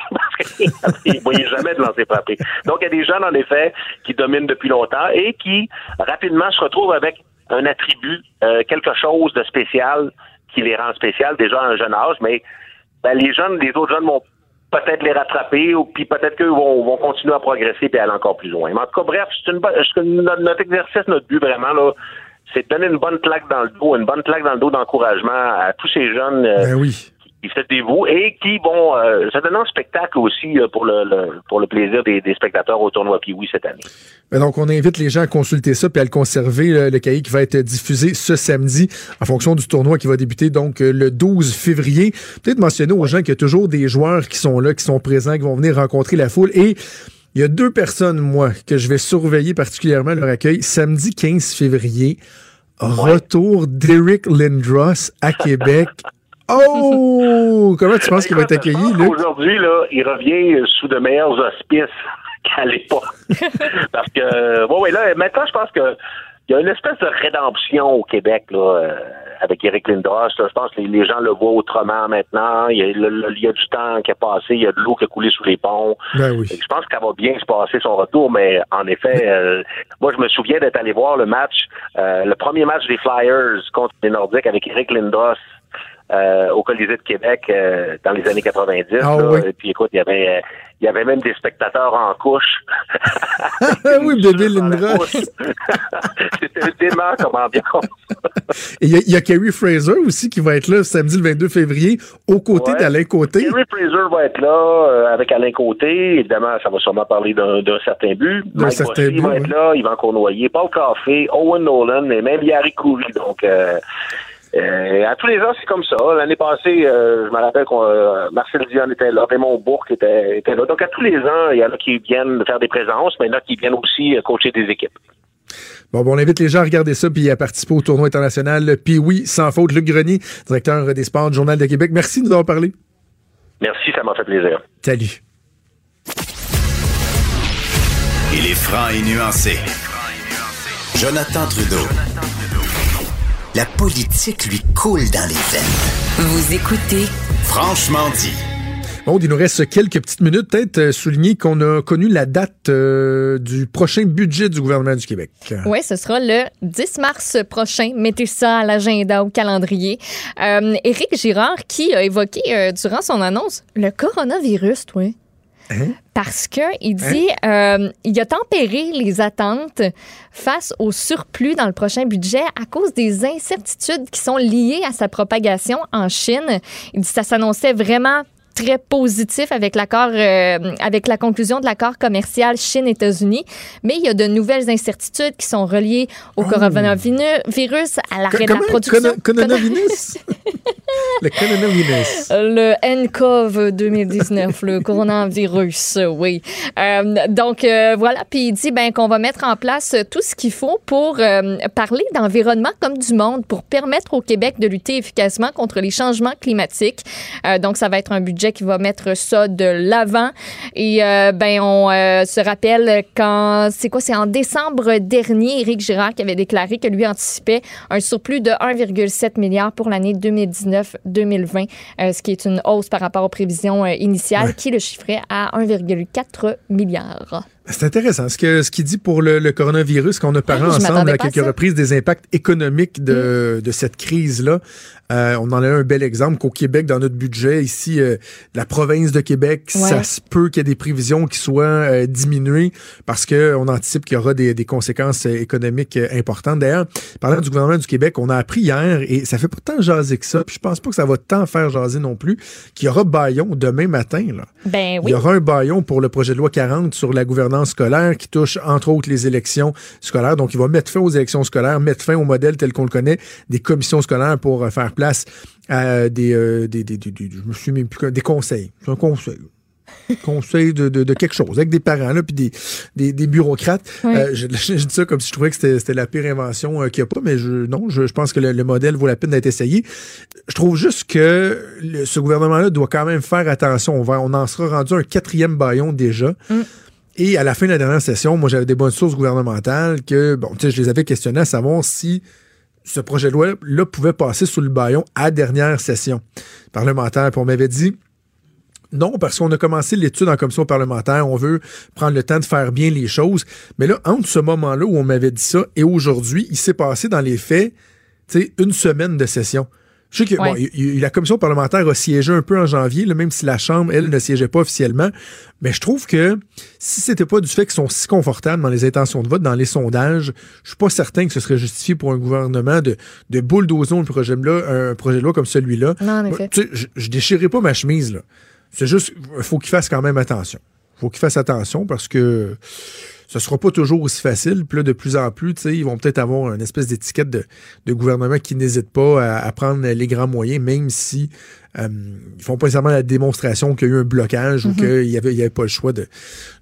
parce qu'ils ne voyaient jamais de lancer frappé. Donc, il y a des jeunes, en effet, qui dominent depuis longtemps et qui, rapidement, se retrouvent avec un attribut, euh, quelque chose de spécial qui les rend spécial déjà à un jeune âge. Mais ben, les jeunes, les autres jeunes vont peut-être les rattraper ou puis peut-être qu'eux vont, vont continuer à progresser et aller encore plus loin. Mais en tout cas, bref, c'est une c'est notre exercice, notre but vraiment, là, c'est de donner une bonne claque dans le dos, une bonne claque dans le dos d'encouragement à tous ces jeunes euh, Ben oui. qui se dévouent et qui vont euh, se donner un spectacle aussi euh, pour le, le- pour le plaisir des, des spectateurs au tournoi Pee-Wee cette année. Ben donc, on invite les gens à consulter ça puis à le conserver, euh, le cahier qui va être diffusé ce samedi en fonction du tournoi qui va débuter donc euh, le 12 février. Peut-être mentionner aux gens qu'il y a toujours des joueurs qui sont là, qui sont présents, qui vont venir rencontrer la foule. Et il y a deux personnes, moi, que je vais surveiller particulièrement leur accueil. Samedi 15 février, retour d'Eric Lindros à Québec. <laughs> Oh! Comment tu penses qu'il va être accueilli, Luc? qu'Aujourd'hui, là, il revient euh, sous de meilleurs auspices <laughs> qu'à l'époque. <laughs> Parce que, bon, ouais, là, maintenant, je pense que il y a une espèce de rédemption au Québec, là, euh, avec Eric Lindros. là. Je pense que les, gens le voient autrement maintenant. Il y, a, le- le- il y a du temps qui a passé, il y a de l'eau qui a coulé sous les ponts. Ben oui. Je pense que ça va bien se passer son retour, mais en effet, euh, moi je me souviens d'être allé voir le match, euh, le premier match des Flyers contre les Nordiques avec Eric Lindros euh, au Colisée de Québec euh, dans les années 90. Ah là. oui. Et puis écoute, il y avait euh, il y avait même des spectateurs en couche. <laughs> Oui, bébé. <laughs> C'était dément comme ambiance. Il y, a- il y a Kerry Fraser aussi qui va être là samedi le 22 février aux côtés Ouais. d'Alain Côté. Gary Fraser va être là euh, avec Alain Côté. Évidemment, ça va sûrement parler d'un certain but. D'un Mike certain Bossy but, va être là, Yvan Cournoyer, Paul Caffé, Owen Nolan et même Yari Coury. Donc, euh, euh, à tous les ans, c'est comme ça. L'année passée, euh, je me rappelle que euh, Marcel Dion était là, Raymond Bourque était, était là. Donc, à tous les ans, il y en a qui viennent faire des présences, mais il y en a qui viennent aussi euh, coacher des équipes. Bon, bon, on invite les gens à regarder ça puis à participer au tournoi international. Puis oui, sans faute, Luc Grenier, directeur des sports du Journal de Québec. Merci de nous avoir parlé. Merci, ça m'a fait plaisir. Salut. Il est franc et nuancé. Jonathan Trudeau. La politique lui coule dans les veines. Vous écoutez Franchement dit. Bon, il nous reste quelques petites minutes. Peut-être euh, souligner qu'on a connu la date euh, du prochain budget du gouvernement du Québec. Oui, ce sera le 10 mars prochain. Mettez ça à l'agenda, au calendrier. Euh, Éric Girard, qui a évoqué euh, durant son annonce le coronavirus, toi. Parce que il dit, euh, il a tempéré les attentes face au surplus dans le prochain budget à cause des incertitudes qui sont liées à sa propagation en Chine. Il dit que ça s'annonçait vraiment très positif avec l'accord, euh, avec la conclusion de l'accord commercial Chine-États-Unis, mais il y a de nouvelles incertitudes qui sont reliées au coronavirus, à l'arrêt de la production. Coronavirus? <laughs> le coronavirus. Le NCOV 2019, le coronavirus, oui. Euh, donc euh, voilà, puis il dit ben qu'on va mettre en place tout ce qu'il faut pour parler d'environnement comme du monde, pour permettre au Québec de lutter efficacement contre les changements climatiques. Donc ça va être un budget budget qui va mettre ça de l'avant. Et euh, ben on euh, se rappelle quand c'est quoi c'est en décembre dernier Éric Girard qui avait déclaré que lui anticipait un surplus de 1,7 milliard pour l'année 2019-2020, euh, ce qui est une hausse par rapport aux prévisions euh, initiales qui le chiffrait à 1,4 milliard. C'est intéressant ce que ce qu'il dit pour le, le coronavirus qu'on a parlé Oui, ensemble à quelques reprises des impacts économiques de, de cette crise là. Euh, on en a un bel exemple qu'au Québec dans notre budget ici euh, la province de Québec Ouais. ça se peut qu'il y ait des prévisions qui soient euh, diminuées parce que on anticipe qu'il y aura des, des conséquences économiques importantes. D'ailleurs, parlant du gouvernement du Québec, on a appris hier et ça fait pas tant jaser que ça, puis je pense pas que ça va tant faire jaser non plus qu'il y aura Bayon demain matin là. Ben Il oui. y aura un baillon pour le projet de loi 40 sur la gouvernance scolaire qui touche entre autres les élections scolaires. Donc, il va mettre fin aux élections scolaires, mettre fin au modèle tel qu'on le connaît des commissions scolaires pour euh, faire place à des, euh, des, des, des- des- je me suis même plus des conseils. C'est un conseil. conseil de, de, de quelque chose avec des parents là puis des, des, des bureaucrates Oui. Euh, je, je dis ça comme si je trouvais que c'était c'était la pire invention euh, qu'il n'y a pas mais je non je, je pense que le, le modèle vaut la peine d'être essayé je trouve juste que le- ce gouvernement-là doit quand même faire attention. On, va, on en sera rendu un quatrième baillon déjà. Et à la fin de la dernière session, moi, j'avais des bonnes sources gouvernementales que, bon, tu sais, je les avais questionnées à savoir si ce projet de loi-là pouvait passer sous le baillon à dernière session parlementaire. Puis on m'avait dit, non, parce qu'on a commencé l'étude en commission parlementaire, on veut prendre le temps de faire bien les choses. Mais là, entre ce moment-là où on m'avait dit ça et aujourd'hui, il s'est passé dans les faits, tu sais, une semaine de session. Je sais que Ouais. bon, la commission parlementaire a siégé un peu en janvier, là, même si la Chambre, elle, ne siégeait pas officiellement. Mais je trouve que si c'était pas du fait qu'ils sont si confortables dans les intentions de vote, dans les sondages, je suis pas certain que ce serait justifié pour un gouvernement de, de bulldozer un projet de loi, un projet de loi comme celui-là. Non, en effet. tu sais, je, je déchirerai pas ma chemise, là. C'est juste, il faut qu'il fasse quand même attention. faut qu'il fasse attention parce que ce sera pas toujours aussi facile. Puis là, de plus en plus, tu sais, ils vont peut-être avoir une espèce d'étiquette de, de gouvernement qui n'hésite pas à, à prendre les grands moyens, même si euh, ils font pas nécessairement la démonstration qu'il y a eu un blocage ou Mhm. qu'il y avait, y avait pas le choix de,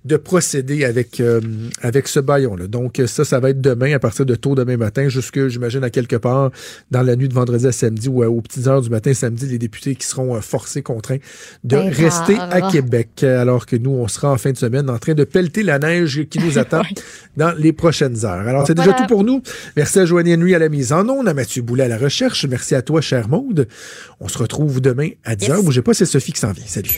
de procéder avec, euh, avec ce baillon-là. Donc, ça, ça va être demain, à partir de tôt demain matin, jusque, j'imagine, à quelque part dans la nuit de vendredi à samedi ou aux petites heures du matin samedi, les députés qui seront euh, forcés, contraints de Ben rester rare. à Québec, euh, alors que nous, on sera en fin de semaine en train de pelleter la neige qui nous <laughs> attend dans les prochaines heures. Alors, c'est déjà tout pour nous. Merci à Joanie Henry à la mise en onde, à Mathieu Boulet à la recherche. Merci à toi, cher Maude. On se retrouve demain à 10h. Yes. Bougez pas, c'est Sophie qui s'en vient. Salut.